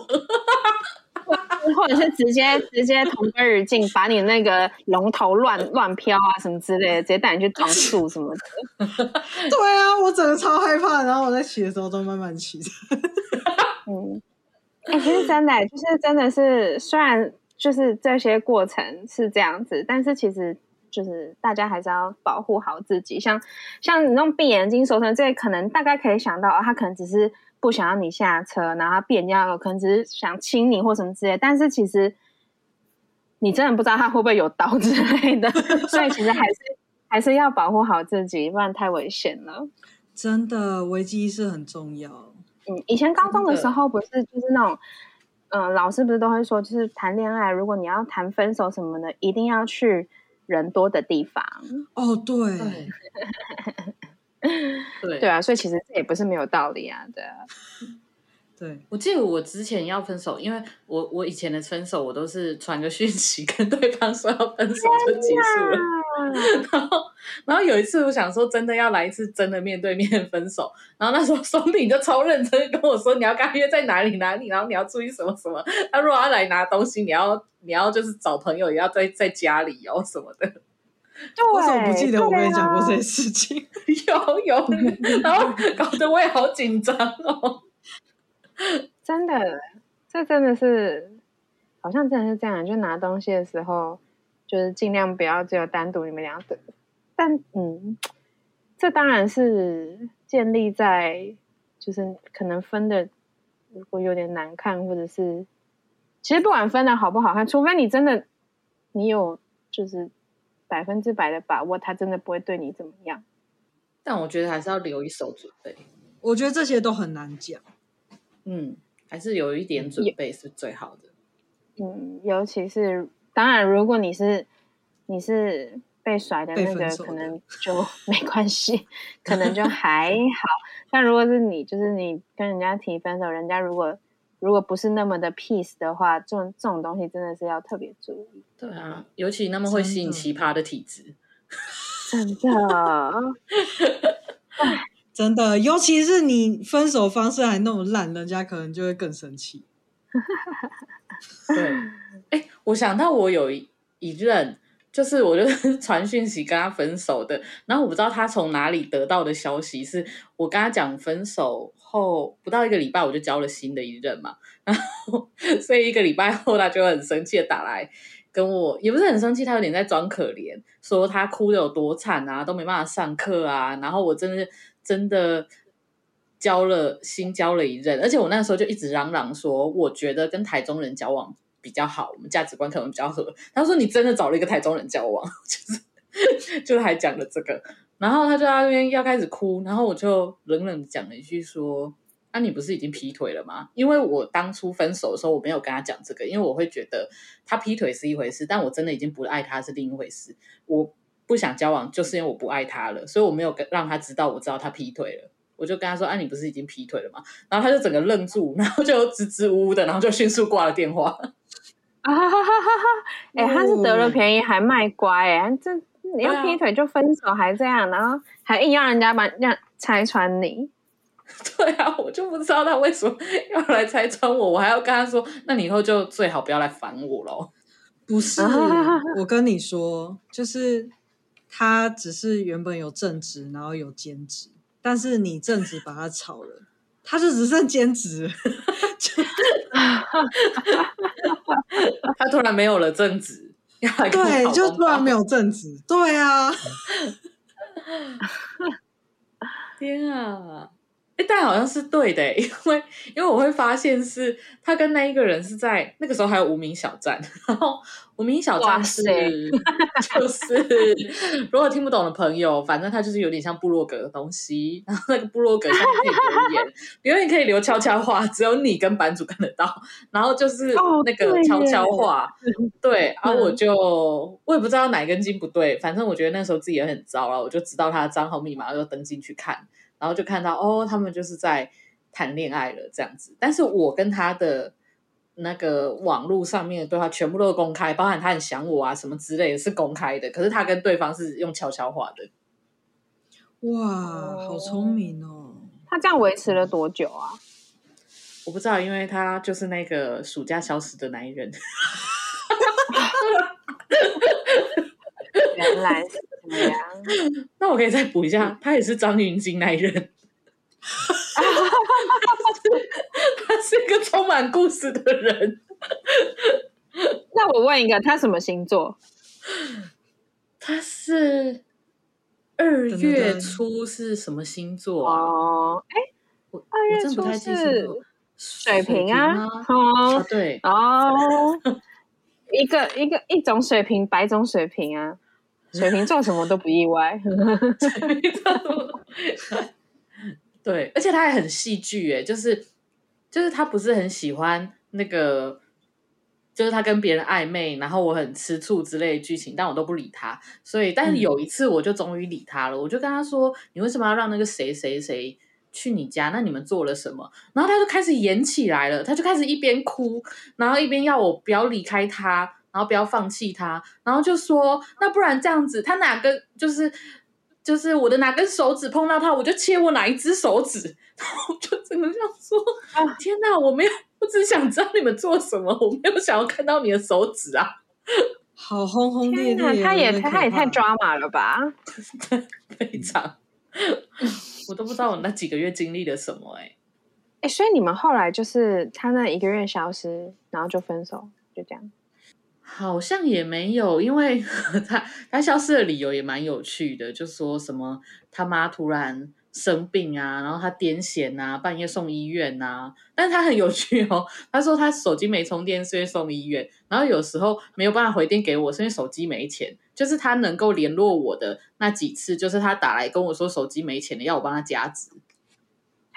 Speaker 3: 或者是直接直接同归于尽，把你那个龙头乱乱飘啊什么之类的，直接带你去撞树什么的。
Speaker 2: 对啊，我整个超害怕，然后我在骑的时候都慢慢骑着。
Speaker 3: 嗯，哎、欸，其实真的，就是真的是，虽然就是这些过程是这样子，但是其实。就是大家还是要保护好自己，像像你那种闭眼睛熟成这，可能大概可以想到，哦，他可能只是不想要你下车，然后他闭眼睛，可能只是想亲你或什么之类。但是其实你真的不知道他会不会有刀 之类的，所以其实还是还是要保护好自己，不然太危险了。
Speaker 2: 真的，危机意识很重要。
Speaker 3: 嗯，以前高中的时候不是就是那种，嗯、呃，老师不是都会说，就是谈恋爱，如果你要谈分手什么的，一定要去。人多的地方。
Speaker 2: 哦，对，
Speaker 1: 对，
Speaker 3: 对啊，所以其实这也不是没有道理啊，对啊，
Speaker 2: 对，
Speaker 1: 我记得我之前要分手，因为我我以前的分手，我都是传个讯息跟对方说要分手就结束了。然后，然后有一次，我想说真的要来一次真的面对面分手。然后那时候松饼就超认真跟我说，你要跟他约在哪里哪里，然后你要注意什么什么。他如果要来拿东西，你要你要就是找朋友，也要在在家里哦什么的。
Speaker 2: 对，我怎么不记得我跟你讲过这件事情？
Speaker 1: 有有，然后搞得我也好紧张哦。
Speaker 3: 真的，这真的是好像真的是这样，就拿东西的时候。就是尽量不要只有单独你们俩的，但嗯，这当然是建立在就是可能分的如果有点难看，或者是其实不管分的好不好看，除非你真的你有就是百分之百的把握，他真的不会对你怎么样。
Speaker 1: 但我觉得还是要留一手准备。
Speaker 2: 我觉得这些都很难讲，
Speaker 1: 嗯，还是有一点准备是最好的。
Speaker 3: 嗯，尤其是。当然，如果你是你是被甩的那个，可能就 没关系，可能就 还好。但如果是你，就是你跟人家提分手，人家如果如果不是那么的 peace 的话，这种这种东西真的是要特别注意。
Speaker 1: 对啊，尤其那么会吸引奇葩的体质，
Speaker 3: 真的，
Speaker 2: 真的，尤其是你分手方式还那么烂，人家可能就会更生气。
Speaker 1: 对。哎，我想到我有一任，就是我就是 传讯息跟他分手的，然后我不知道他从哪里得到的消息，是我跟他讲分手后不到一个礼拜，我就交了新的一任嘛，然后 所以一个礼拜后他就很生气的打来跟我，也不是很生气，他有点在装可怜，说他哭的有多惨啊，都没办法上课啊，然后我真的真的交了新交了一任，而且我那时候就一直嚷嚷说，我觉得跟台中人交往。比较好，我们价值观可能比较合。他说：“你真的找了一个台中人交往，就是 就还讲了这个。”然后他就在那边要开始哭，然后我就冷冷的讲了一句说：“啊，你不是已经劈腿了吗？”因为我当初分手的时候，我没有跟他讲这个，因为我会觉得他劈腿是一回事，但我真的已经不爱他是另一回事。我不想交往，就是因为我不爱他了，所以我没有跟让他知道我知道他劈腿了。我就跟他说：“啊，你不是已经劈腿了吗？”然后他就整个愣住，然后就支支吾吾的，然后就迅速挂了电话。
Speaker 3: 啊哈哈哈哈！哎，他是得了便宜还卖乖哎，这你要劈腿就分手，还这样，然后还硬要人家把让拆穿你。
Speaker 1: 对啊，我就不知道他为什么 要来拆穿我，我还要跟他说，那你以后就最好不要来烦我喽。
Speaker 2: 不是，我跟你说，就是他只是原本有正职，然后有兼职，但是你正职把他炒了，他就只剩兼职，
Speaker 1: 他突然没有了正职，
Speaker 2: 对，就突然没有正职，对啊，
Speaker 1: 天啊！哎，但好像是对的，因为因为我会发现是他跟那一个人是在那个时候还有无名小站，然后无名小站是就是 如果听不懂的朋友，反正他就是有点像部落格的东西，然后那个部落格上面可以留言，留言可以留悄悄话，只有你跟版主看得到，然后就是那个悄悄话，哦、对，对，然后我就我也不知道哪根筋不对，反正我觉得那时候自己也很糟了，我就知道他的账号密码，就登进去看。然后就看到哦，他们就是在谈恋爱了这样子。但是我跟他的那个网络上面的对话全部都是公开，包含他很想我啊什么之类的，是公开的。可是他跟对方是用悄悄话的。
Speaker 2: 哇，好聪明哦！
Speaker 3: 他这样维持了多久啊？
Speaker 1: 我不知道，因为他就是那个暑假消失的男人。
Speaker 3: 原来是这样，
Speaker 1: 那我可以再补一下，他也是张云京那一任，他是一个充满故事的人。
Speaker 3: 那我问一个，他什么星座？
Speaker 1: 他是二月初是什么星座
Speaker 3: 哦，哎，
Speaker 1: 我
Speaker 3: 二月初是水瓶啊？哦，
Speaker 1: 对
Speaker 3: 哦，一个一个一种水瓶，百种水瓶啊。水瓶座什么都不意外，
Speaker 1: 对，而且他还很戏剧诶，就是就是他不是很喜欢那个，就是他跟别人暧昧，然后我很吃醋之类的剧情，但我都不理他。所以，但是有一次我就终于理他了，嗯、我就跟他说：“你为什么要让那个谁谁谁去你家？那你们做了什么？”然后他就开始演起来了，他就开始一边哭，然后一边要我不要离开他。然后不要放弃他，然后就说，那不然这样子，他哪根就是就是我的哪根手指碰到他，我就切我哪一只手指。然后我就只能这样说，啊，天哪，我没有，我只想知道你们做什么，我没有想要看到你的手指啊。
Speaker 2: 好轰轰烈烈，
Speaker 3: 他也他也太抓马了吧？
Speaker 1: 非常，我都不知道我那几个月经历了什么哎、欸。
Speaker 3: 哎，所以你们后来就是他那一个月消失，然后就分手，就这样。
Speaker 1: 好像也没有，因为 他他消失的理由也蛮有趣的，就说什么他妈突然生病啊，然后他癫痫啊，半夜送医院啊。但他很有趣哦，他说他手机没充电，所以送医院。然后有时候没有办法回电给我，是因为手机没钱。就是他能够联络我的那几次，就是他打来跟我说手机没钱了，要我帮他加值。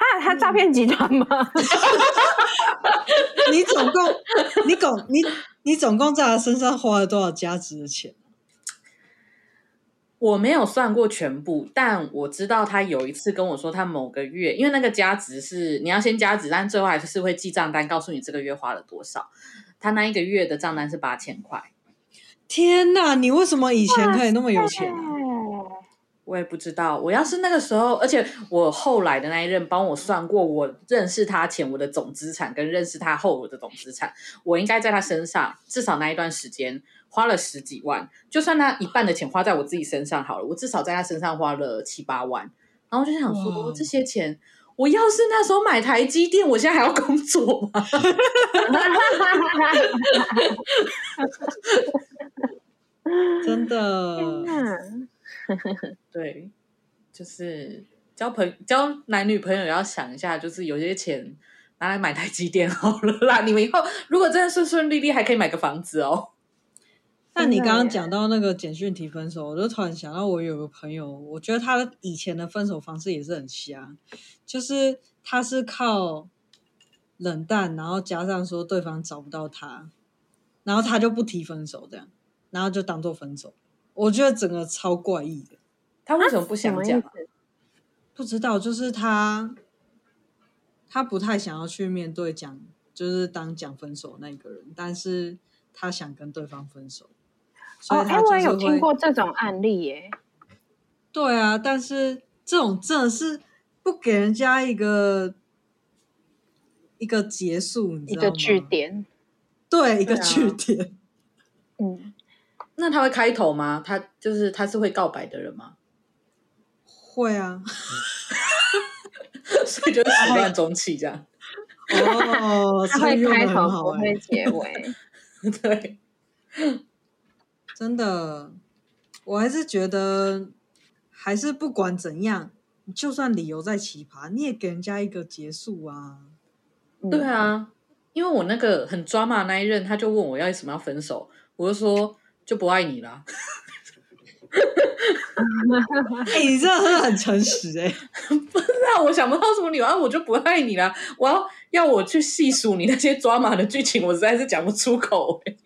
Speaker 3: 他他诈骗集团吗？
Speaker 2: 你总共你总你。你总共在他身上花了多少加值的钱？
Speaker 1: 我没有算过全部，但我知道他有一次跟我说，他某个月，因为那个加值是你要先加值，但最后还是会记账单，告诉你这个月花了多少。他那一个月的账单是八千块。
Speaker 2: 天哪！你为什么以前可以那么有钱？
Speaker 1: 我也不知道，我要是那个时候，而且我后来的那一任帮我算过，我认识他前我的总资产跟认识他后我的总资产，我应该在他身上至少那一段时间花了十几万，就算他一半的钱花在我自己身上好了，我至少在他身上花了七八万，然后就想说，哇这些钱我要是那时候买台积电，我现在还要工作吗？
Speaker 2: 真的。
Speaker 1: 对，就是交朋交男女朋友要想一下，就是有些钱拿来买台积电好了啦。你们以后如果真的顺顺利利，还可以买个房子哦。
Speaker 2: 那你刚刚讲到那个简讯提分手，我就突然想到，我有个朋友，我觉得他以前的分手方式也是很瞎，就是他是靠冷淡，然后加上说对方找不到他，然后他就不提分手这样，然后就当做分手。我觉得整个超怪异的，
Speaker 1: 他为什么不想讲？
Speaker 2: 不知道，就是他，他不太想要去面对讲，就是当讲分手那个人，但是他想跟对方分手。所以
Speaker 3: 哦，哎，我也有听过这种案例耶。
Speaker 2: 对啊，但是这种真的是不给人家一个一个结束，你知道吗？
Speaker 3: 一个句点，
Speaker 2: 对，一个句点。啊、
Speaker 3: 嗯，
Speaker 1: 那他会开头吗？他就是他是会告白的人吗？
Speaker 2: 会啊，
Speaker 1: 所以就是始乱终弃这样。
Speaker 2: 哦，
Speaker 3: 他会开头，不会结尾。
Speaker 1: 对，
Speaker 2: 真的，我还是觉得。还是不管怎样，就算理由再奇葩，你也给人家一个结束啊。
Speaker 1: 对啊，因为我那个很抓马那一任，他就问我要为什么要分手，我就说就不爱你了。
Speaker 2: 哎、欸，你真的很诚实哎、欸。
Speaker 1: 不是啊，我想不到什么理由，我就不爱你了。我要要我去细数你那些抓马的剧情，我实在是讲不出口、欸。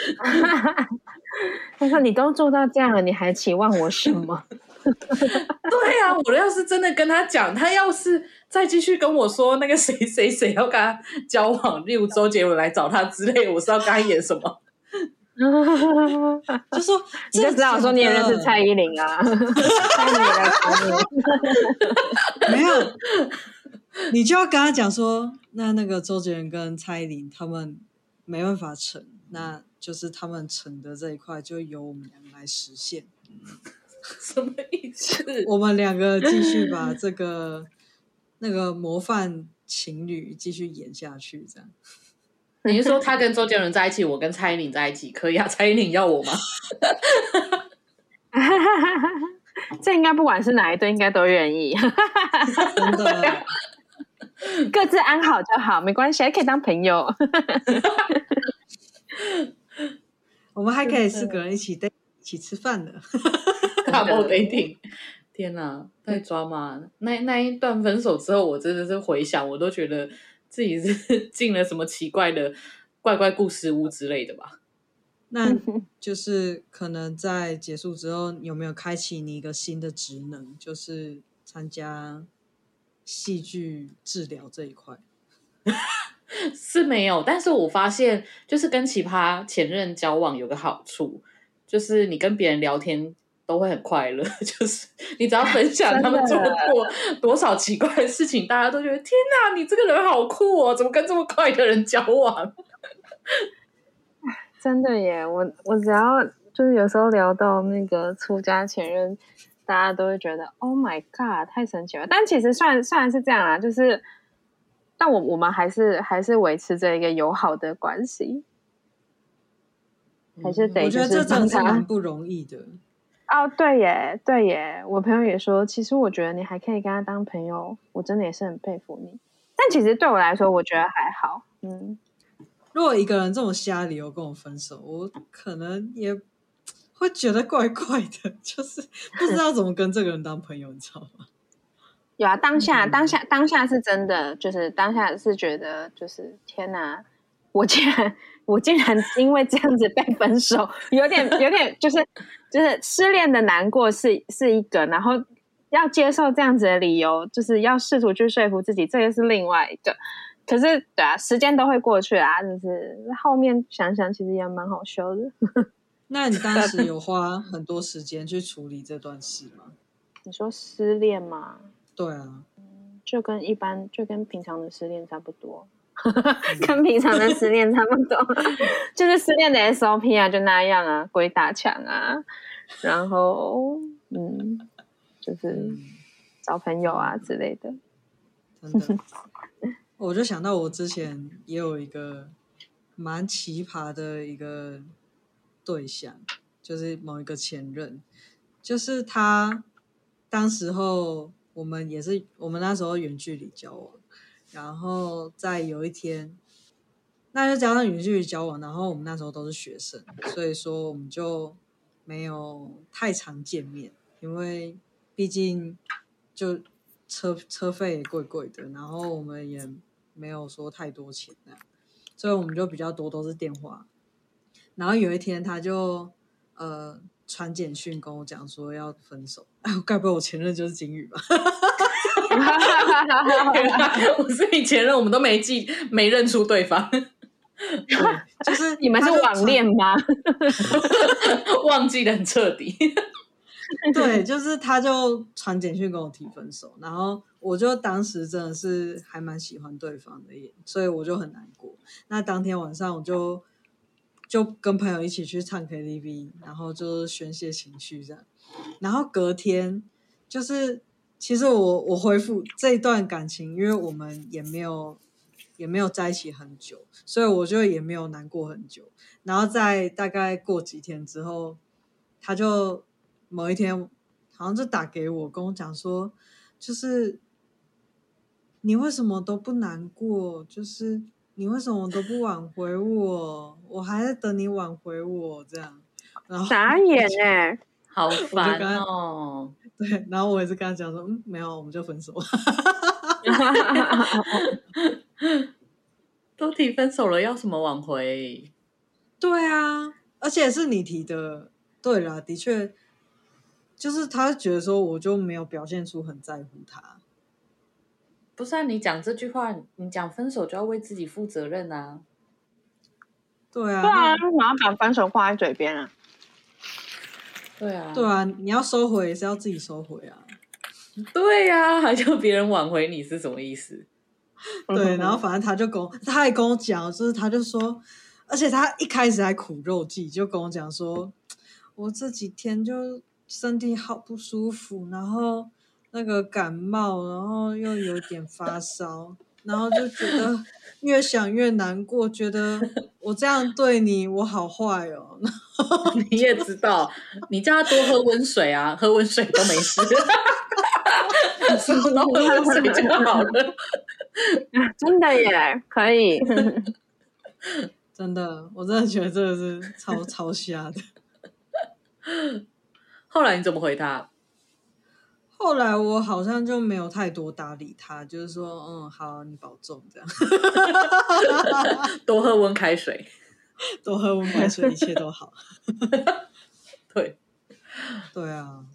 Speaker 3: 他说：“你都做到这样了，你还期望我什么？”
Speaker 1: 对啊，我要是真的跟他讲，他要是再继续跟我说那个谁谁谁要跟他交往，例如周杰伦来找他之类，我是要跟他演什么？
Speaker 2: 就说
Speaker 3: 你就知道说你也认识蔡依林啊？蔡依林来找你，
Speaker 2: 没有，你就要跟他讲说，那那个周杰伦跟蔡依林他们没办法成，那就是他们成的这一块就由我们两个来实现。
Speaker 1: 什么意思？
Speaker 2: 我们两个继续把这个那个模范情侣继续演下去，这样。
Speaker 1: 你是说他跟周杰伦在一起，我跟蔡依林在一起，可以啊？蔡依林要我吗？
Speaker 3: 这应该不管是哪一对，应该都愿意。
Speaker 2: 真的，
Speaker 3: 各自安好就好，没关系，还可以当朋友。
Speaker 2: 我们还可以四个人一起一起吃饭的。
Speaker 1: Double dating，天哪，太抓马！那那一段分手之后，我真的是回想，我都觉得自己是进了什么奇怪的怪怪故事屋之类的吧。
Speaker 2: 那就是可能在结束之后，有没有开启你一个新的职能，就是参加戏剧治疗这一块？
Speaker 1: 是没有，但是我发现，就是跟奇葩前任交往有个好处，就是你跟别人聊天。都会很快乐，就是你只要分享他们做过多少奇怪的事情，大家都觉得天哪，你这个人好酷哦，怎么跟这么快的人交往？
Speaker 3: 真的耶，我我只要就是有时候聊到那个出家前任，大家都会觉得 Oh my God，太神奇了。但其实算虽然是这样啊，就是但我我们还是还是维持着一个友好的关系，还是得、就是。
Speaker 2: 我觉得这真的是蛮不容易的。
Speaker 3: 哦，对耶，对耶，我朋友也说，其实我觉得你还可以跟他当朋友，我真的也是很佩服你。但其实对我来说，我觉得还好。嗯，
Speaker 2: 如果一个人这么瞎理由跟我分手，我可能也会觉得怪怪的，就是不知道怎么跟这个人当朋友，你知道吗？
Speaker 3: 有啊，当下，当下，当下是真的，就是当下是觉得，就是天哪，我竟然。我竟然 因为这样子被分手，有点有点就是就是失恋的难过是是一个，然后要接受这样子的理由，就是要试图去说服自己，这个是另外一个。可是对啊，时间都会过去啊，就是后面想想其实也蛮好笑的。
Speaker 2: 那你当时有花很多时间去处理这段事吗？
Speaker 3: 你说失恋吗？
Speaker 2: 对啊，
Speaker 3: 就跟一般就跟平常的失恋差不多。跟平常的失恋差不多，就是失恋的 SOP 啊，就那样啊，鬼打墙啊，然后嗯，就是找朋友啊之类的。
Speaker 2: 真的，我就想到我之前也有一个蛮奇葩的一个对象，就是某一个前任，就是他当时候我们也是我们那时候远距离交往。然后在有一天，那就加上远距离交往，然后我们那时候都是学生，所以说我们就没有太常见面，因为毕竟就车车费也贵贵的，然后我们也没有说太多钱那样，所以我们就比较多都是电话。然后有一天他就呃传简讯跟我讲说要分手，哎，该不会我前任就是金宇吧？
Speaker 1: 我是你前任，我们都没记，没认出对方。
Speaker 2: 对，就是
Speaker 3: 你们是网恋吗？
Speaker 1: 忘记的很彻底。
Speaker 2: 对，就是他就传简讯跟我提分手，然后我就当时真的是还蛮喜欢对方的，所以我就很难过。那当天晚上我就就跟朋友一起去唱 KTV，然后就宣泄情绪这样。然后隔天就是，其实我我恢复这一段感情，因为我们也没有也没有在一起很久，所以我就也没有难过很久。然后在大概过几天之后，他就。某一天，好像就打给我，跟我讲说，就是你为什么都不难过？就是你为什么都不挽回我？我还在等你挽回我，这样。然后
Speaker 3: 傻眼 哎，
Speaker 1: 好烦哦。
Speaker 2: 对，然后我也是跟他讲说，嗯，没有，我们就分手。
Speaker 1: 都提分手了，要什么挽回？
Speaker 2: 对啊，而且是你提的。对啦，的确。就是他觉得说，我就没有表现出很在乎他。
Speaker 1: 不是啊，你讲这句话，你讲分手就要为自己负责任啊。
Speaker 2: 对啊，
Speaker 3: 对啊，为什么要把分手挂在嘴边啊？
Speaker 1: 对啊，
Speaker 2: 对啊，你要收回也是要自己收回啊。
Speaker 1: 对呀、啊，还叫别人挽回你是什么意思？
Speaker 2: 对，然后反正他就跟我，他还跟我讲，就是他就说，而且他一开始还苦肉计，就跟我讲说，我这几天就。身体好不舒服，然后那个感冒，然后又有点发烧，然后就觉得 越想越难过，觉得 我这样对你，我好坏哦。
Speaker 1: 你也知道，你叫他多喝温水啊，喝温水都没事，然后喝温水就好了。
Speaker 3: 真的耶，可以，
Speaker 2: 真的，我真的觉得这个是超超瞎的。
Speaker 1: 后来你怎么回他？
Speaker 2: 后来我好像就没有太多搭理他，就是说，嗯，好，你保重，这样。
Speaker 1: 多喝温开水，
Speaker 2: 多喝温开水，一切都好。
Speaker 1: 对，
Speaker 2: 对啊。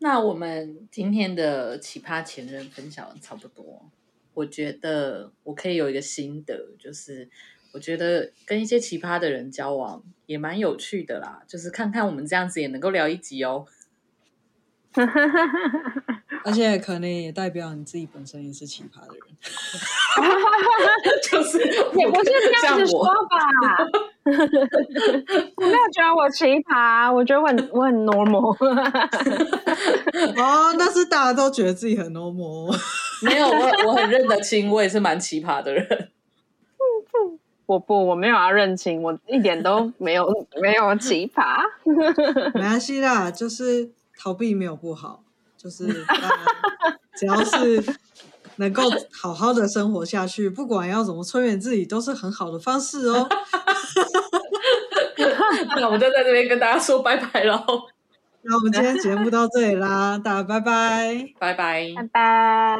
Speaker 1: 那我们今天的奇葩前任分享差不多，我觉得我可以有一个心得，就是。我觉得跟一些奇葩的人交往也蛮有趣的啦，就是看看我们这样子也能够聊一集哦。
Speaker 2: 而且可能也代表你自己本身也是奇葩的人。
Speaker 1: 就是
Speaker 3: 也不是这样子说吧。我没有觉得我奇葩，我觉得我很我很 normal。
Speaker 2: 哦，那是大家都觉得自己很 normal。
Speaker 1: 没有，我我很认得清，我也是蛮奇葩的人。
Speaker 3: 我不，我没有要认清，我一点都没有没有奇葩。
Speaker 2: 没关系啦，就是逃避没有不好，就是只要是能够好好的生活下去，不管要怎么催眠自己，都是很好的方式哦。
Speaker 1: 那我们就在这边跟大家说拜拜喽。
Speaker 2: 那我们今天节目到这里啦，大家拜拜，
Speaker 1: 拜拜，
Speaker 3: 拜拜。